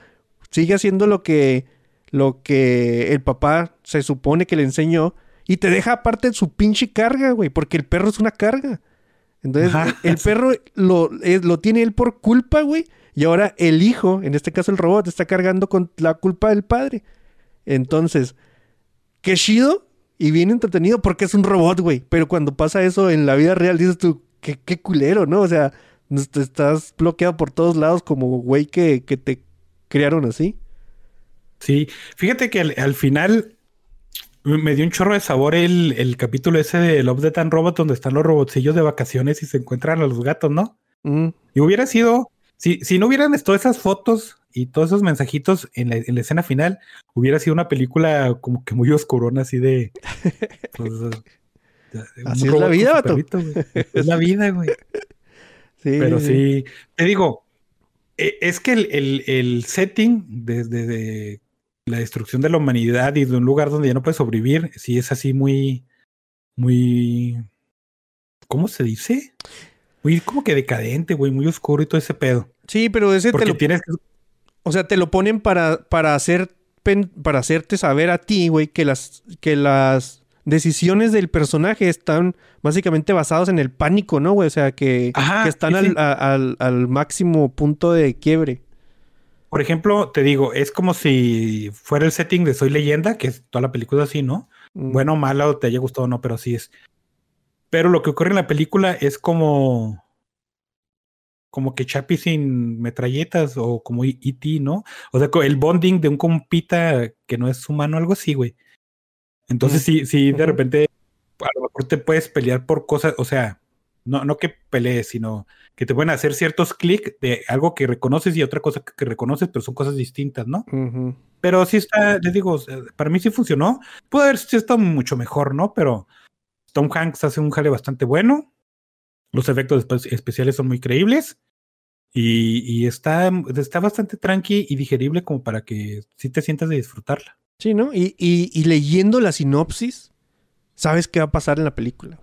sigue haciendo lo que, lo que el papá se supone que le enseñó y te deja aparte su pinche carga, güey, porque el perro es una carga. Entonces, Ajá, el perro lo, es- lo tiene él por culpa, güey. Y ahora el hijo, en este caso el robot, está cargando con la culpa del padre. Entonces, qué chido y bien entretenido porque es un robot, güey. Pero cuando pasa eso en la vida real, dices tú, qué, qué culero, ¿no? O sea, estás bloqueado por todos lados como güey que, que te criaron así. Sí, fíjate que al, al final me me dio un chorro de sabor el, el capítulo ese de Love, Death and Robot donde están los robotcillos de vacaciones y se encuentran a los gatos, ¿no? Mm, Y hubiera sido, si, si no hubieran todas esas fotos y todos esos mensajitos en la, en la escena final, hubiera sido una película como que muy oscurona, así de... pues, Así es la vida, perrito. Es la vida, güey. sí, Pero sí, te digo, e- es que el, el- el setting desde de la destrucción de la humanidad y de un lugar donde ya no puedes sobrevivir, sí es así muy, muy, ¿cómo se dice? Muy como que decadente, güey, muy oscuro y todo ese pedo. Sí, pero ese te Porque lo, tienes que... o sea, te lo ponen para, para hacer para hacerte saber a ti, güey, que las, que las decisiones del personaje están básicamente basadas en el pánico, ¿no, güey? O sea, que, Ajá, que están sí, al, sí. a- al- al máximo punto de quiebre. Por ejemplo, te digo, es como si fuera el setting de Soy Leyenda, que es toda la película así, ¿no? Mm, bueno o mala o te haya gustado o no, pero así es. Pero lo que ocurre en la película es como como que Chapi sin metralletas o como E.T., ¿no? O sea, el bonding de un compita que no es humano, algo así, güey. Entonces, sí, sí, de repente a lo mejor te puedes pelear por cosas, o sea, no, no que pelees, sino que te pueden hacer ciertos clics de algo que reconoces y otra cosa que, reconoces, pero son cosas distintas, ¿no? Pero sí está, les digo, para mí sí funcionó. Pudo haber sido mucho mejor, ¿no? Pero Tom Hanks hace un jale bastante bueno. Los efectos espe- especiales son muy creíbles. Y, y está, está bastante tranqui y digerible como para que sí te sientas de disfrutarla. Sí, ¿no? Y, y- y leyendo la sinopsis, sabes qué va a pasar en la película.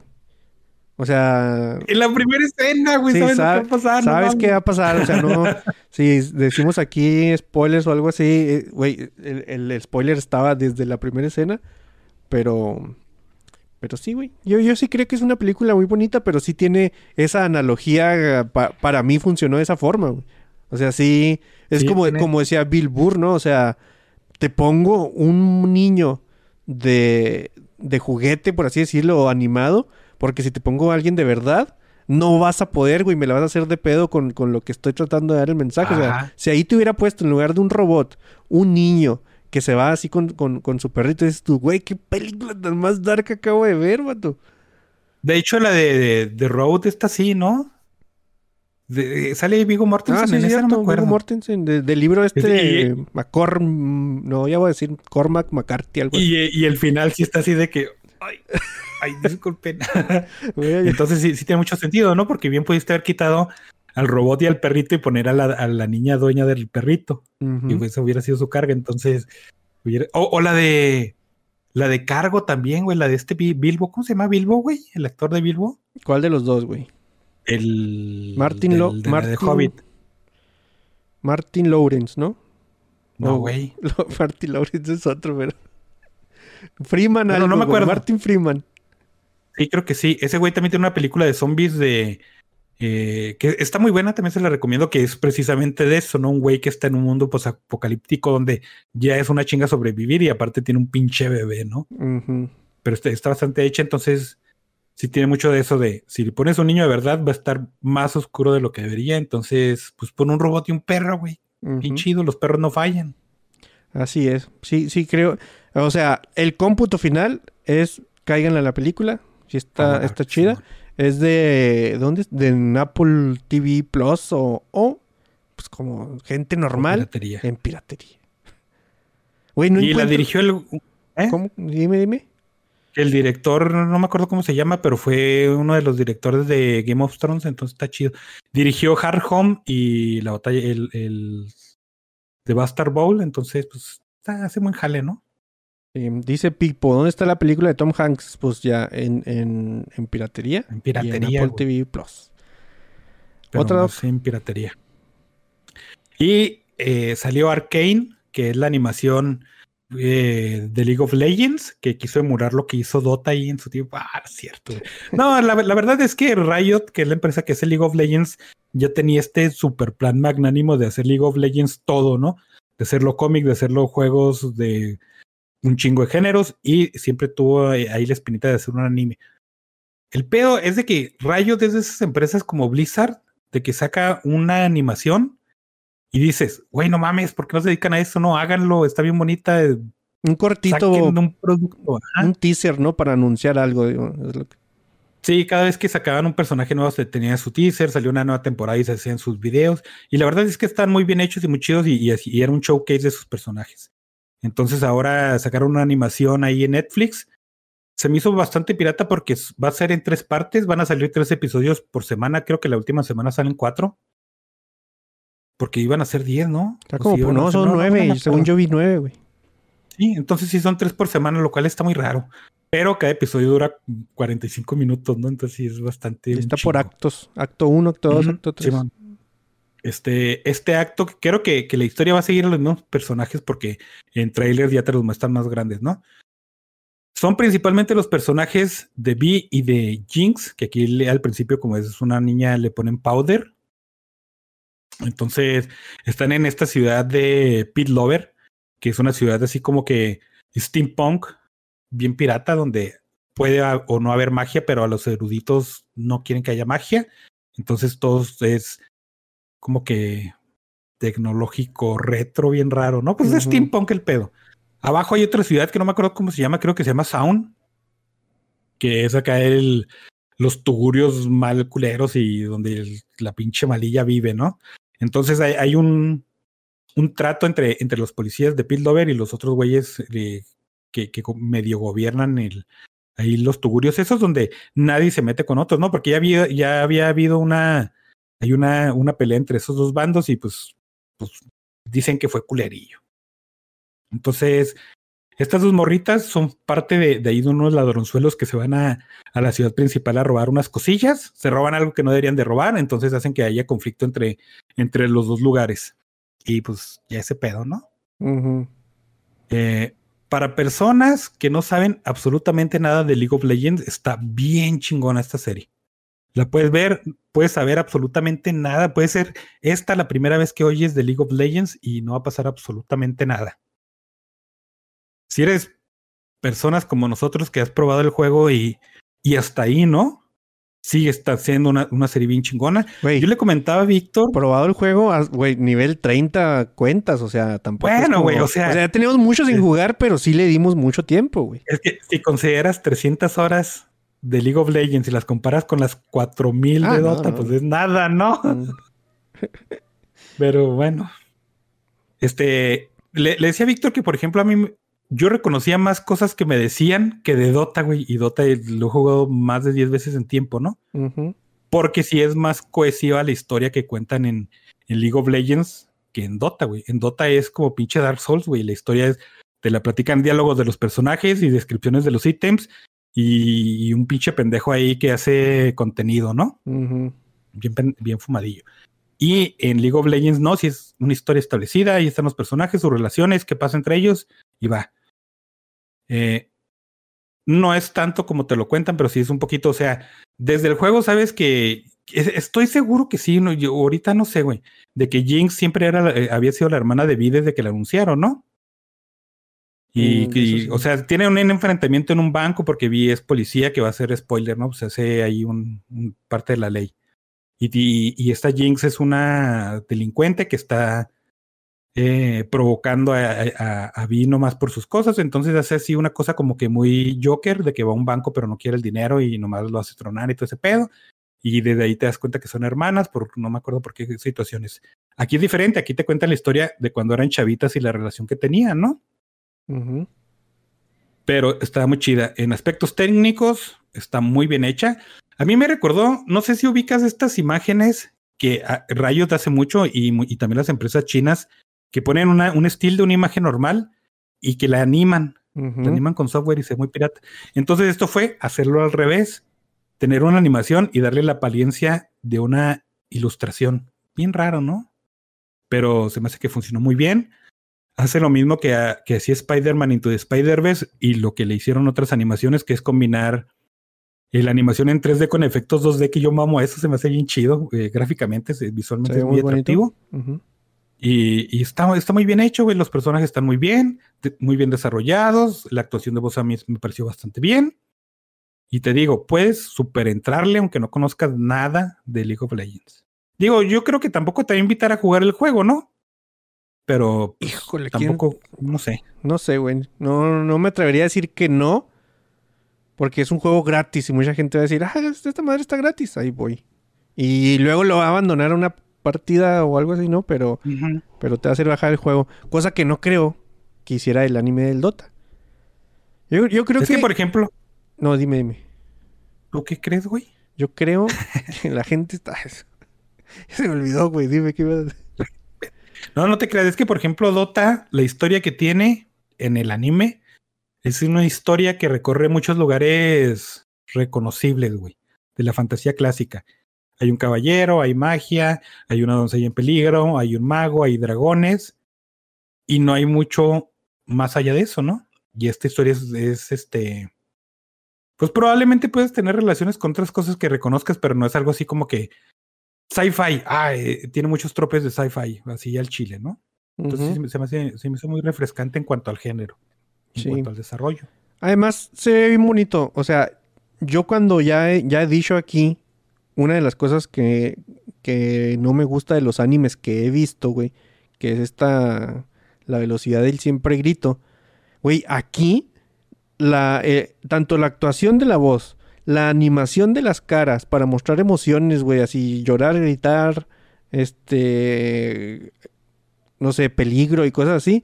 O sea, En la primera escena, güey, Sí, ¿sabes sabe- que va a pasar? Sabes qué va a pasar. O sea, no. si decimos aquí spoilers o algo así, eh, güey, el, el spoiler estaba desde la primera escena. Pero. Pero sí, güey. Yo, yo sí creo que es una película muy bonita, pero sí tiene esa analogía. eh, pa- para mí funcionó de esa forma, güey. O sea, sí. Es Sí, como, tiene- como decía Bill Burr, ¿no? O sea, te pongo un niño de, de juguete, por así decirlo, animado, porque si te pongo a alguien de verdad, no vas a poder, güey, me la vas a hacer de pedo con, con lo que estoy tratando de dar el mensaje. O sea, si ahí te hubiera puesto en lugar de un robot, un niño que se va así con, con, con su perrito, dices tú, güey, qué película tan más dark acabo de ver, vato. De hecho, la de, de, de Road está así, ¿no? De- sale Vigo Mortensen Ah, sí, en esa, no cierto, me Viggo acuerdo. Mortensen, de- del libro este, y- Macor, no, ya voy a decir Cormac McCarthy, algo así. Y, y el final sí está así de que. Ay, ay disculpen. Entonces sí, sí tiene mucho sentido, ¿no? Porque bien pudiste haber quitado al robot y al perrito y poner a la, a la niña dueña del perrito. Y pues hubiera sido su carga. Entonces. hubiera- O, o la de. La de cargo también, güey. La de este Bi- Bilbo. ¿Cómo se llama Bilbo, güey? El actor de Bilbo. ¿Cuál de los dos, güey? El. Martin Lo- de la de Martin- Hobbit. Martin Lawrence, ¿no? No, güey. Martin Lawrence es otro, pero. Freeman, algo, no me acuerdo. Martin Freeman. Sí, creo que sí. Ese güey también tiene una película de zombies de. Eh, que está muy buena, también se la recomiendo, que es precisamente de eso, ¿no? Un güey que está en un mundo apocalíptico donde ya es una chinga sobrevivir y aparte tiene un pinche bebé, ¿no? Pero está, está bastante hecha, entonces sí tiene mucho de eso de si le pones un niño de verdad va a estar más oscuro de lo que debería, entonces pues pon un robot y un perro, güey. Ujú. chido, los perros no fallan. Así es. Sí, sí, creo. O sea, el cómputo final es caigan a la película. Si está, Ah, está chida. Es de. ¿Dónde? es? De en Apple TV Plus o. o pues como gente normal Piratería. en piratería. Güey, no y la dirigió el, ¿eh? ¿Cómo? Dime, dime. El director, no me acuerdo cómo se llama, pero fue uno de los directores de Game of Thrones, entonces está chido. Dirigió Hard Home y la batalla, el, el The Bastard Bowl, entonces, pues, está, hace buen jale, ¿no? Eh, dice Pipo, ¿dónde está la película de Tom Hanks? Pues ya en, en, en piratería. En y piratería. en Apple TV Plus. pero Otra, más en piratería. Y eh, salió Arcane, que es la animación eh, de League of Legends, que quiso emular lo que hizo Dota ahí en su tiempo. Ah, cierto. No, la, la verdad es que Riot, que es la empresa que hace League of Legends, ya tenía este super plan magnánimo de hacer League of Legends todo, ¿no? De hacerlo cómic, de hacerlo juegos de un chingo de géneros y siempre tuvo ahí la espinita de hacer un anime. El pedo es de que Riot es de esas empresas como Blizzard, de que saca una animación y dices, güey, no mames, ¿por qué no se dedican a eso? No, háganlo, está bien bonita. eh, un cortito, un producto. un teaser, ¿no? Para anunciar algo. digo, es lo que- Sí, cada vez que sacaban un personaje nuevo se tenía su teaser, salió una nueva temporada y se hacían sus videos. Y la verdad es que están muy bien hechos y muy chidos y, y y era un showcase de sus personajes. Entonces ahora sacaron una animación ahí en Netflix. Se me hizo bastante pirata porque va a ser en tres partes, van a salir tres episodios por semana, creo que la última semana salen cuatro. Porque iban a ser diez, ¿no? Está como, si no, son nueve. no según yo vi nueve, güey. Sí, entonces sí son tres por semana, lo cual está muy raro. Pero cada episodio dura 45 minutos, ¿no? Entonces sí es bastante. Está por actos. Acto uno, acto dos, acto tres. Este, este acto, creo que, que la historia va a seguir a los mismos personajes porque en trailers ya te los muestran más grandes, ¿no? Son principalmente los personajes de Vi y de Jinx, que aquí al principio, como es una niña, le ponen powder. Entonces, están en esta ciudad de Pit Lover, que es una ciudad así como que steampunk, bien pirata, donde puede o no haber magia, pero a los eruditos no quieren que haya magia. Entonces, todo es como que tecnológico, retro, bien raro, ¿no? Pues es Ujú. steampunk el pedo. Abajo hay otra ciudad que no me acuerdo cómo se llama, creo que se llama Sound, que es acá el, los tugurios mal culeros y donde el- la pinche malilla vive, ¿no? Entonces hay, hay un, un trato entre, entre los policías de Pildover y los otros güeyes de- que, que medio gobiernan el, ahí los tugurios, esos donde nadie se mete con otros, ¿no? Porque ya había, ya había habido una hay una, una pelea entre esos dos bandos y pues, pues dicen que fue culerillo. Entonces, estas dos morritas son parte de, de ahí de unos ladronzuelos que se van a, a la ciudad principal a robar unas cosillas, se roban algo que no deberían de robar, entonces hacen que haya conflicto entre, entre los dos lugares. Y pues ya ese pedo, ¿no? Eh, para personas que no saben absolutamente nada de League of Legends, está bien chingona esta serie. La puedes ver, puedes saber absolutamente nada. Puede ser esta la primera vez que oyes de League of Legends y no va a pasar absolutamente nada. Si eres personas como nosotros que has probado el juego y, y hasta ahí, ¿no? Sigue está siendo una, una serie bien chingona. Yo le comentaba a Víctor. probado el juego, güey, nivel 30 cuentas, o sea, tampoco. Bueno, güey, o sea- ya tenemos mucho sin Sí. jugar, pero sí le dimos mucho tiempo, güey. Es que si consideras 300 horas de League of Legends y las comparas con las 4000 Ah, de Dota, no. pues es nada, ¿no? Mm. Pero bueno. Este, le, le decía a Víctor que, por ejemplo, a mí yo reconocía más cosas que me decían que de Dota, güey, y Dota lo he jugado más de 10 veces en tiempo, ¿no? Porque sí es más cohesiva la historia que cuentan en, en League of Legends que en Dota, güey. En Dota es como pinche Dark Souls, güey. La historia es, te la platican diálogos de los personajes y descripciones de los ítems y, y un pinche pendejo ahí que hace contenido, ¿no? Bien, bien fumadillo. Y en League of Legends no, si es una historia establecida, ahí están los personajes, sus relaciones, qué pasa entre ellos y va. Eh, no es tanto como te lo cuentan, pero sí es un poquito, o sea, desde el juego sabes que es- estoy seguro que sí, no, yo ahorita no sé, güey, de que Jinx siempre era, eh, había sido la hermana de Vi desde que la anunciaron, ¿no? Y, Mm, y, eso sí. o sea, tiene un enfrentamiento en un banco porque Vi es policía, que va a ser spoiler, ¿no? Pues hace ahí un, un parte de la ley. Y, y, y esta Jinx es una delincuente que está eh, provocando a, a, a Vi nomás por sus cosas. Entonces hace así una cosa como que muy Joker, de que va a un banco pero no quiere el dinero y nomás lo hace tronar y todo ese pedo. Y desde ahí te das cuenta que son hermanas, por no me acuerdo por qué situaciones. Aquí es diferente, aquí te cuentan la historia de cuando eran chavitas y la relación que tenían, ¿no? Pero está muy chida. En aspectos técnicos, está muy bien hecha. A mí me recordó, no sé si ubicas estas imágenes que ah, Riot hace mucho y, también las empresas chinas que ponen una, un estilo de una imagen normal y que la animan, la animan con software y se ve muy pirata. Entonces esto fue hacerlo al revés, tener una animación y darle la apariencia de una ilustración. Bien raro, ¿no? Pero se me hace que funcionó muy bien hace lo mismo que, a- que hacía Spider-Man Into the Spider-Verse y lo que le hicieron otras animaciones, que es combinar eh, la animación en 3D con efectos 2D, que yo mamo eso, se me hace bien chido eh, gráficamente, se- visualmente es muy, atractivo. Y, y está, está muy bien hecho, güey, los personajes están muy bien, de- muy bien desarrollados, la actuación de voz a mí me pareció bastante bien. Y te digo, puedes super entrarle aunque no conozcas nada de League of Legends. Digo, yo creo que tampoco te va a invitar a jugar el juego, ¿no? Pero pues, Híjole, ¿quién- tampoco, no sé. No sé, güey. No, no me atrevería a decir que no. Porque es un juego gratis y mucha gente va a decir, ah, esta madre está gratis. Ahí voy. Y luego lo va a abandonar a una partida o algo así, ¿no? Pero, pero te va a hacer bajar el juego. Cosa que no creo que hiciera el anime del Dota. Yo, yo creo es que... que, por ejemplo, No, dime, dime. ¿tú qué crees, güey? Yo creo que la gente está... Se me olvidó, güey. Dime qué iba a decir. No, no te creas. Es que, por ejemplo, Dota, la historia que tiene en el anime es una historia que recorre muchos lugares reconocibles, güey, de la fantasía clásica. Hay un caballero, hay magia, hay una doncella en peligro, hay un mago, hay dragones, y no hay mucho más allá de eso, ¿no? Y esta historia es, es este. Pues probablemente puedes tener relaciones con otras cosas que reconozcas, pero no es algo así como que sci-fi. Ah, eh, tiene muchos tropes de sci-fi, así al chile, ¿no? Entonces se, me- se me hace, se me hizo muy refrescante en cuanto al género, en Sí. cuanto al desarrollo. Además, se ve bien bonito. O sea, yo cuando ya he, ya he dicho aquí, una de las cosas que, que no me gusta de los animes que he visto, güey, que es esta, la velocidad del siempre grito. Güey, aquí, la, eh, tanto la actuación de la voz, la animación de las caras para mostrar emociones, güey, así llorar, gritar, este, no sé, peligro y cosas así.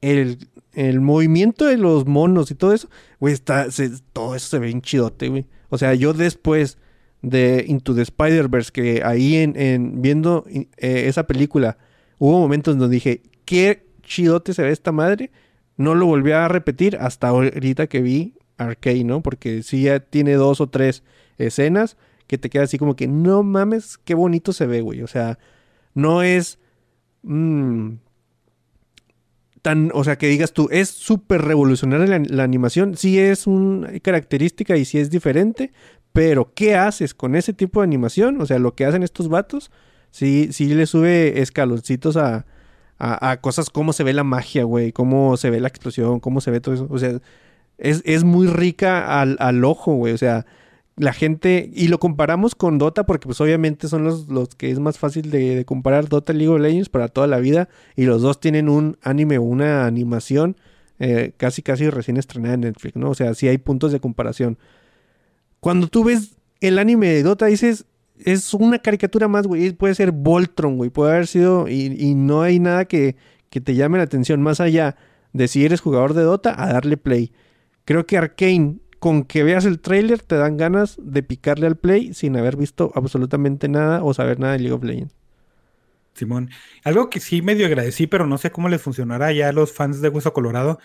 El, el movimiento de los monos y todo eso, güey, está, todo eso se ve bien chidote, güey. O sea, yo después de Into the Spider-Verse, que ahí en, en viendo eh, esa película hubo momentos donde dije, qué chidote se ve esta madre. No lo volví a repetir hasta ahorita que vi Arcade, ¿no? Porque sí ya tiene dos o tres escenas que te queda así como que, no mames, qué bonito se ve, güey. O sea, no es... mm, tan, o sea, que digas tú, es súper revolucionaria la, la animación, sí es una característica y sí es diferente, pero ¿qué haces con ese tipo de animación? O sea, lo que hacen estos vatos, sí, sí le sube escaloncitos a, a, a cosas como se ve la magia, güey, cómo se ve la explosión, cómo se ve todo eso. O sea, es, es muy rica al, al ojo, güey. O sea, la gente, y lo comparamos con Dota porque pues obviamente son los, los que es más fácil de, de comparar Dota y League of Legends para toda la vida y los dos tienen un anime una animación eh, casi casi recién estrenada en Netflix, ¿no? O sea, sí hay puntos de comparación. Cuando tú ves el anime de Dota dices, es una caricatura más, güey, puede ser Voltron, güey, puede haber sido y, y no hay nada que, que te llame la atención más allá de si eres jugador de Dota a darle play. Creo que Arkane con que veas el tráiler te dan ganas de picarle al play sin haber visto absolutamente nada o saber nada de League of Legends. Simón. Algo que sí medio agradecí, pero no sé cómo les funcionará ya a los fans de Hueso Colorado,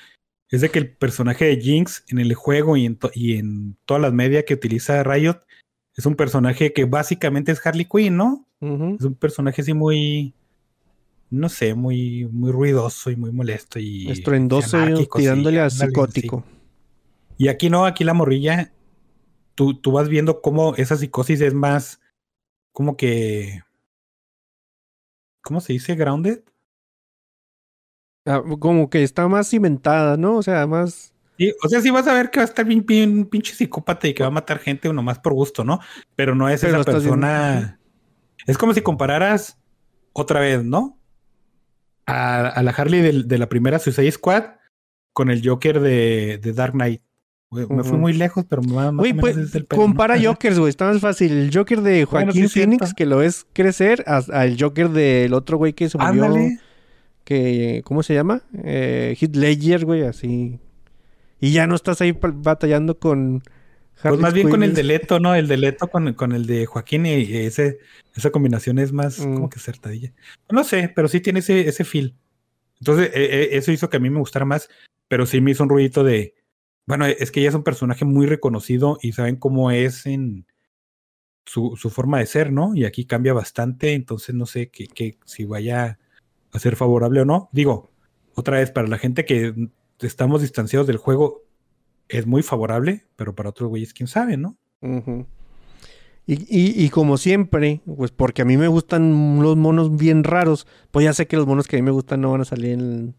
es de que el personaje de Jinx en el juego y en, to- y en todas las medias que utiliza Riot es un personaje que básicamente es Harley Quinn, ¿no? Es un personaje así muy, no sé, muy, muy ruidoso y muy molesto y Estruendoso tirándole a psicótico. sí. Y aquí no, aquí la morrilla, tú, tú vas viendo cómo esa psicosis es más, como que, ¿cómo se dice? Grounded. Ah, como que está más cimentada, ¿no? O sea, más... Sí, o sea, sí vas a ver que va a estar bien, bien pinche psicópata y que va a matar gente uno más por gusto, ¿no? Pero no es Pero esa persona. Es como si compararas otra vez, ¿no? A, a la Harley de, la primera Suicide Squad con el Joker de, de Dark Knight. Me fui muy lejos, pero más, más Güey, o menos pues, es el pedo, ¿no? compara Jokers, güey, está más fácil. El Joker de Bueno, Joaquín sí, Phoenix, que lo ves crecer, al Joker del otro güey que se murió, Ándale. que, ¿cómo se llama? Eh, Heath Ledger, güey, así. Y ya no estás ahí batallando con... Pues más bien con el de Leto, ¿no? El de Leto con, con el de Joaquín y ese, esa combinación es más Mm. como que acertadilla. No sé, pero sí tiene ese, ese feel. Entonces, eh, eh, eso hizo que a mí me gustara más, pero sí me hizo un ruidito de, bueno, es que ella es un personaje muy reconocido y saben cómo es en su, su forma de ser, ¿no? Y aquí cambia bastante, entonces no sé que, que si vaya a ser favorable o no. Digo, otra vez, para la gente que estamos distanciados del juego, es muy favorable, pero para otros güeyes, quién sabe, ¿no? Ujú. Y, y- y como siempre, pues porque a mí me gustan los monos bien raros, pues ya sé que los monos que a mí me gustan no van a salir en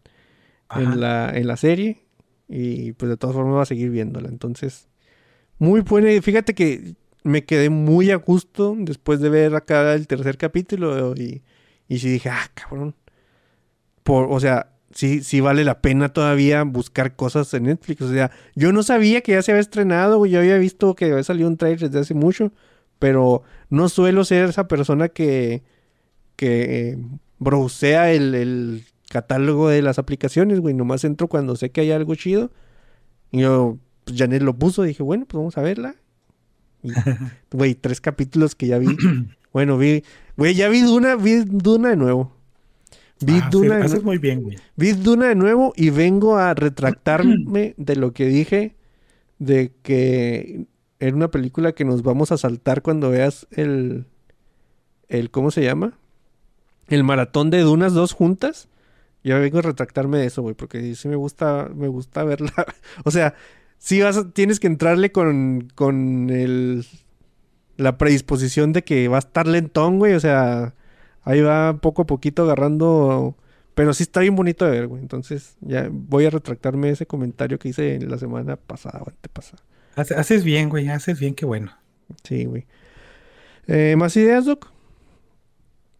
la, en la serie. Y pues de todas formas voy a seguir viéndola. Entonces, muy buena. Fíjate que me quedé muy a gusto después de ver acá el tercer capítulo. Y, y sí dije, ah, cabrón. Por, o sea, sí, sí vale la pena todavía buscar cosas en Netflix. O sea, yo no sabía que ya se había estrenado. Yo había visto que había salido un trailer desde hace mucho. Pero no suelo ser esa persona que, que eh, browsea el catálogo de las aplicaciones, güey. Nomás entro cuando sé que hay algo chido. Y yo, pues Janet lo puso. Dije, bueno, pues vamos a verla. Y, güey, tres capítulos que ya vi. bueno, vi, güey, ya vi Duna, vi Duna de nuevo. Vi Ah, sí, Duna de haces nuevo. muy bien, güey. Vi Duna de nuevo y vengo a retractarme de lo que dije de que era una película que nos vamos a saltar cuando veas el el ¿cómo se llama? El maratón de Dunas dos juntas. Ya vengo a retractarme de eso, güey, porque sí me gusta me gusta verla. o sea, sí vas a- tienes que entrarle con con el la predisposición de que va a estar lentón, güey, o sea, ahí va poco a poquito agarrando pero sí está bien bonito de ver, güey. Entonces, ya voy a retractarme de ese comentario que hice la semana pasada o antepasada. Hace- Haces bien, güey, haces bien, qué bueno. Sí, güey. Eh, ¿Más ideas, Doc?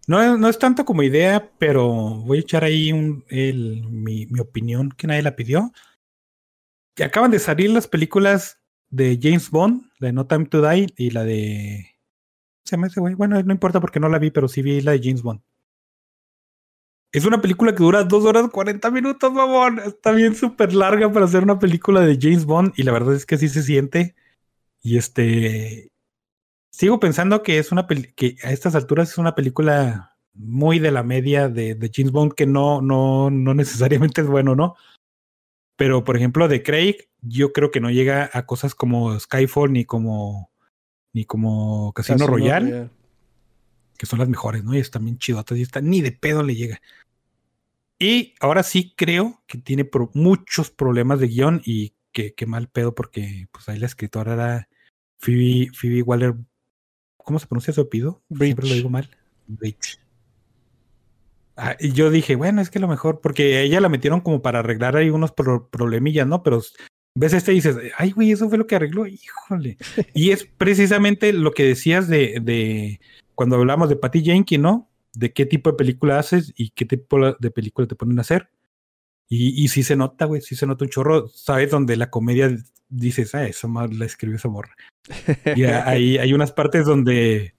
No, no es tanto como idea, pero voy a echar ahí un, el- mi, mi opinión que nadie la pidió. Acaban de salir las películas de James Bond, la de No Time to Die y la de... Se me hace, güey. Bueno, no importa porque no la vi, pero sí vi la de James Bond. Es una película que dura dos horas 40 minutos, mamón. Está bien súper larga para hacer una película de James Bond y la verdad es que sí se siente. Y este... sigo pensando que es una peli- que a estas alturas es una película muy de la media de, de James Bond que no, no, no necesariamente es bueno, ¿no? Pero, por ejemplo, de Craig, yo creo que no llega a cosas como Skyfall ni como ni como Casino, Casino Royale, Royale. que son las mejores, ¿no? Y están bien chidotas y están ni de pedo le llega. Y ahora sí creo que tiene pro- muchos problemas de guion y que, que mal pedo porque pues ahí la escritora era Phoebe, Phoebe Waller. ¿Cómo se pronuncia su apellido? Siempre lo digo mal. Bridge. Ah, y yo dije, bueno, es que lo mejor, porque a ella la metieron como para arreglar ahí unos pro- problemillas, ¿no? Pero ves este y dices, ay, güey, eso fue lo que arregló, híjole. y es precisamente lo que decías de, de cuando hablamos de Patty Jenkins, ¿no? De qué tipo de película haces y qué tipo de película te ponen a hacer. Y, y sí se nota, güey, sí se nota un chorro, ¿sabes? Donde la comedia dices, ah, esa ma- la escribió esa morra. Y hay, hay unas partes donde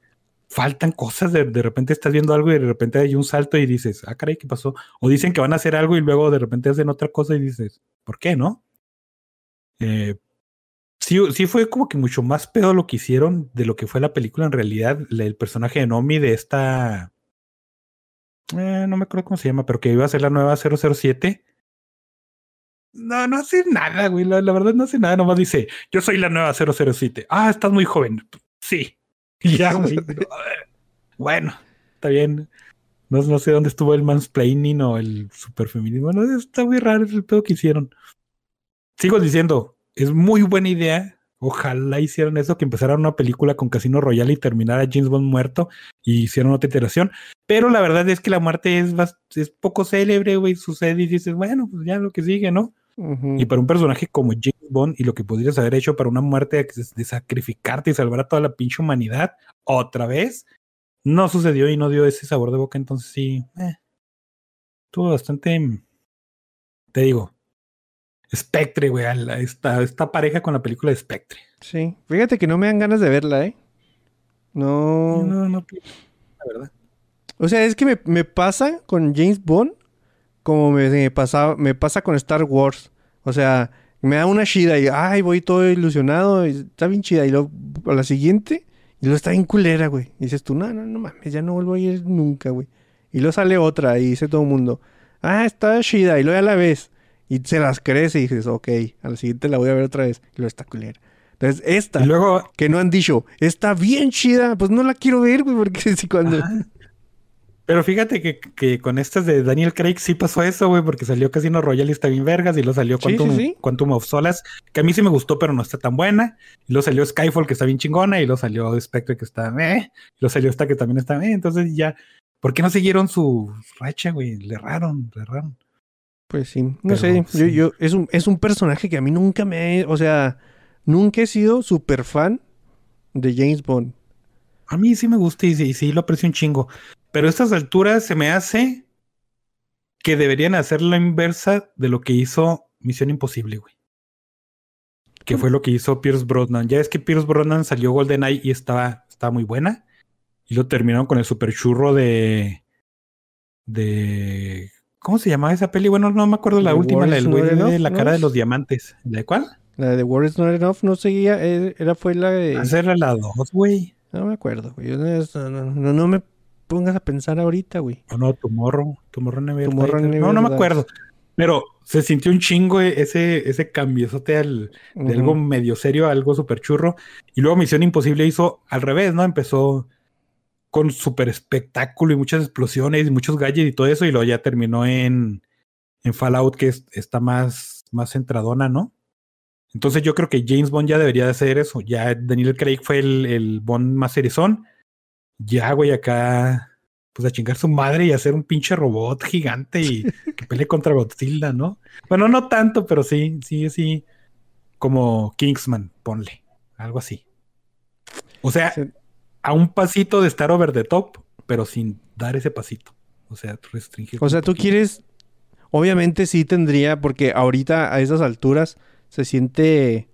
faltan cosas, de, de repente estás viendo algo y de repente hay un salto y dices, ah, caray, ¿qué pasó? O dicen que van a hacer algo y luego de repente hacen otra cosa y dices, ¿por qué, no? Eh, sí, sí fue como que mucho más pedo lo que hicieron de lo que fue la película en realidad, el personaje de Nomi de esta... eh, no me acuerdo cómo se llama, pero que iba a ser la nueva 007. No, no hace nada, güey. La, verdad no hace nada. Nomás dice, yo soy la nueva 007. Ah, estás muy joven. Sí. Y ya, güey. bueno, está bien. No, no sé dónde estuvo el mansplaining o el superfeminismo. No, está muy raro el pedo que hicieron. Sigo diciendo, es muy buena idea. Ojalá hicieran eso, que empezaran una película con Casino Royale y terminara James Bond muerto y hicieran otra iteración. Pero la verdad es que la muerte es, es poco célebre, güey. Sucede y dices, bueno, pues ya lo que sigue, ¿no? Y para un personaje como James Bond y lo que podrías haber hecho para una muerte de, sacrificarte y salvar a toda la pinche humanidad otra vez, no sucedió y no dio ese sabor de boca. Entonces sí, eh, estuvo bastante, te digo, Spectre, güey, esta, esta pareja con la película de Spectre. Sí. Fíjate que no me dan ganas de verla, ¿eh? No. No, no, la verdad. O sea, es que me, me pasa con James Bond como me, me pasaba, me pasa con Star Wars. O sea, me da una chida y ay, voy todo ilusionado, y está bien chida. Y luego a la siguiente, y luego está bien culera, güey. Y dices tú, no, no, no mames, ya no vuelvo a ir nunca, güey. Y luego sale otra y dice todo el mundo, ah, está chida, y luego ya la ves. Y se las crees y dices, ok, a la siguiente la voy a ver otra vez. Y luego está culera. Entonces, esta, Y luego, que no han dicho, está bien chida, pues no la quiero ver, güey, porque si cuando... Pero fíjate que, que con estas de Daniel Craig sí pasó eso, güey, porque salió Casino Royale y está bien vergas, y luego salió Sí, sí, Quantum, sí. Quantum of Solace, que a mí sí me gustó, pero no está tan buena. Y luego salió Skyfall, que está bien chingona, y luego salió Spectre, que está, eh, y luego salió esta que también está, eh. Entonces ya, ¿por qué no siguieron su racha, güey? Le erraron, le erraron. Pues sí, no Pero, sé, yo, sí. yo, es un, es un personaje que a mí nunca me, o sea, nunca he sido súper fan de James Bond. A mí sí me gusta y sí, y sí lo aprecio un chingo. Pero a estas alturas se me hace que deberían hacer la inversa de lo que hizo Misión Imposible, güey. Que fue lo que hizo Pierce Brosnan. Ya es que Pierce Brosnan salió GoldenEye y estaba, estaba muy buena. Y lo terminaron con el super churro de. de. ¿Cómo se llamaba esa peli? Bueno, no me acuerdo la The última, la del güey de Enough, la ¿no? cara de los diamantes. ¿La de cuál? La de War is Not Enough no seguía, era fue la de... Era la 2, güey. No me acuerdo, güey. no, no me pongas a pensar ahorita, güey. O no, Tomorrow. Tomorrow Never Tomorrow Dies. Never No, no me acuerdo. Pero se sintió un chingo ese, ese cambiozote al, de algo Ujú. medio serio a algo súper churro. Y luego Misión Imposible hizo al revés, ¿no? Empezó con súper espectáculo y muchas explosiones y muchos gadgets y todo eso. Y luego ya terminó en, en Fallout, que es- está más, más centradona, ¿no? Entonces yo creo que James Bond ya debería de hacer eso. Ya Daniel Craig fue el, el Bond más cerezón. Ya, güey, acá, pues a chingar su madre y hacer un pinche robot gigante y que pelee contra Godzilla, ¿no? Bueno, no tanto, pero sí, sí, sí. Como Kingsman, ponle. Algo así. O sea, Sí. a un pasito de estar over the top, pero sin dar ese pasito. O sea, restringir. O sea, tú quieres, obviamente sí tendría, porque ahorita a esas alturas se siente,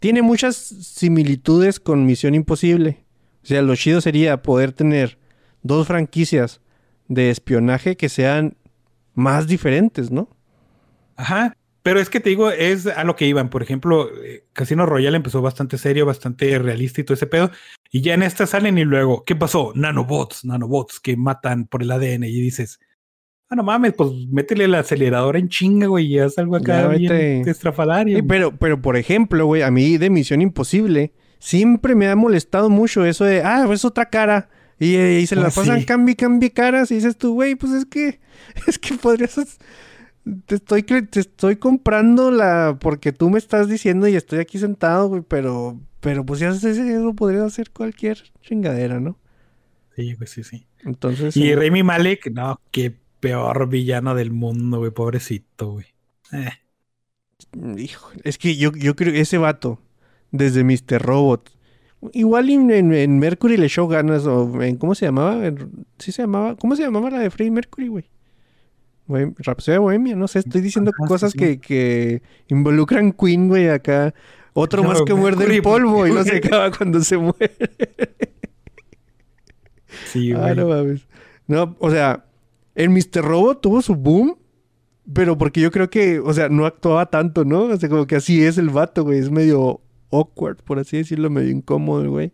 tiene muchas similitudes con Misión Imposible. O sea, lo chido sería poder tener dos franquicias de espionaje que sean más diferentes, ¿no? Ajá, Pero es que te digo, es a lo que iban. Por ejemplo, eh, Casino Royale empezó bastante serio, bastante realista y todo ese pedo. Y ya en esta salen y luego, ¿qué pasó? Nanobots, nanobots que matan por el ADN. Y dices, ah, no mames, pues métele el acelerador en chinga, güey, y haz algo acá Ya, bien estrafalario. Sí, pero, pero, por ejemplo, güey, a mí de Misión Imposible siempre me ha molestado mucho eso de, ah, es otra cara. Y, eh, y se la Ah, pasan sí. cambie, cambie caras. Y dices tú, güey, pues es que, es que podrías. Te estoy, te estoy comprando la. Porque tú me estás diciendo y estoy aquí sentado, güey, pero. Pero pues ya sé, eso podría hacer cualquier chingadera, ¿no? Sí, güey, sí, sí. Entonces. Y eh, Remy Malek, no, qué peor villano del mundo, güey, pobrecito, güey. Eh, Hijo, es que yo, yo creo que ese vato, desde Mr. Robot, igual en, Mercury le echó ganas, o en, ¿cómo se llamaba? Sí se llamaba, ¿cómo se llamaba la de Freddie Mercury, güey? Bohem- Rhapsody Bohemia, no sé, estoy diciendo cosas sí. Que, que involucran Queen, güey, acá. Otro No, más que muerde el Mercury, polvo y no se güey. acaba cuando se muere. sí, Ah, güey. no mames. No, o sea, el Mr. Robot tuvo su boom, pero porque yo creo que, o sea, no actuaba tanto, ¿no? O sea, como que así es el vato, güey. Es medio awkward, por así decirlo, medio incómodo, güey.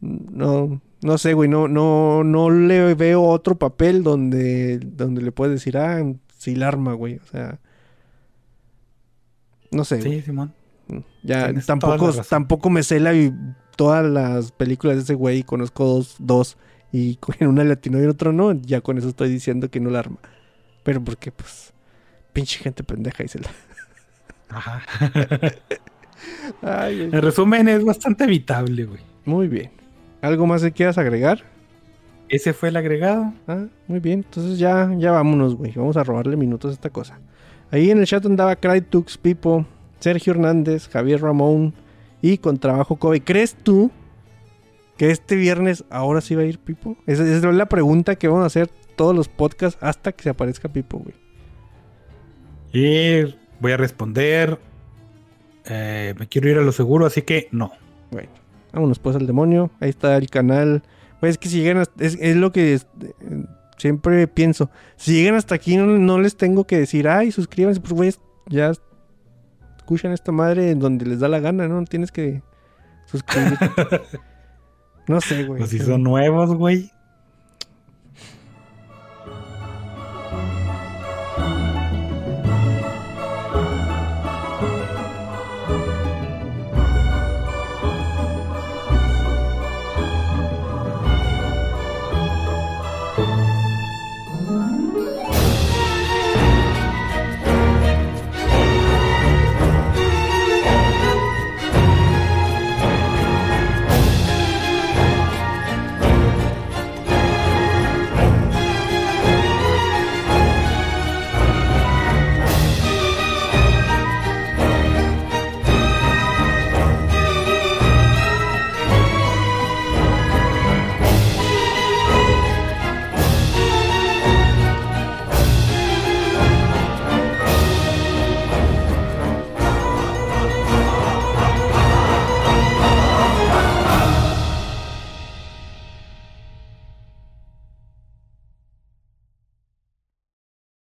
No, no sé, güey. No, no, no le veo otro papel donde, donde le puedes decir, ah, sí, la arma, güey. O sea, no sé. güey. Sí, Simón. Ya Tienes tampoco, tampoco me sé la, y todas las películas de ese güey. Conozco dos, dos. Y una latino y en otro no. Ya con eso estoy diciendo que no la arma. Pero porque, pues, pinche gente pendeja y se la... Ajá. Ay, en resumen, es bastante evitable, güey. Muy bien. ¿Algo más que quieras agregar? Ese fue el agregado. Ah, muy bien. Entonces ya, ya vámonos, güey. Vamos a robarle minutos a esta cosa. Ahí en el chat andaba Crytux, Pipo, Sergio Hernández, Javier Ramón y con trabajo Kobe. ¿Crees tú que este viernes ahora sí va a ir Pipo? Esa, esa es la pregunta que vamos a hacer todos los podcasts hasta que se aparezca Pipo, güey. Y voy a responder. Eh, me quiero ir a lo seguro, así que no. Bueno, vámonos pues al demonio. Ahí está el canal. Pues es que si llegan hasta- es, es lo que es- eh, siempre pienso. Si llegan hasta aquí no, no les tengo que decir, ay, suscríbanse, pues güey, ya escuchan esta madre en donde les da la gana, ¿no? Tienes que suscribirte. no sé, güey. Pues si son nuevos, güey.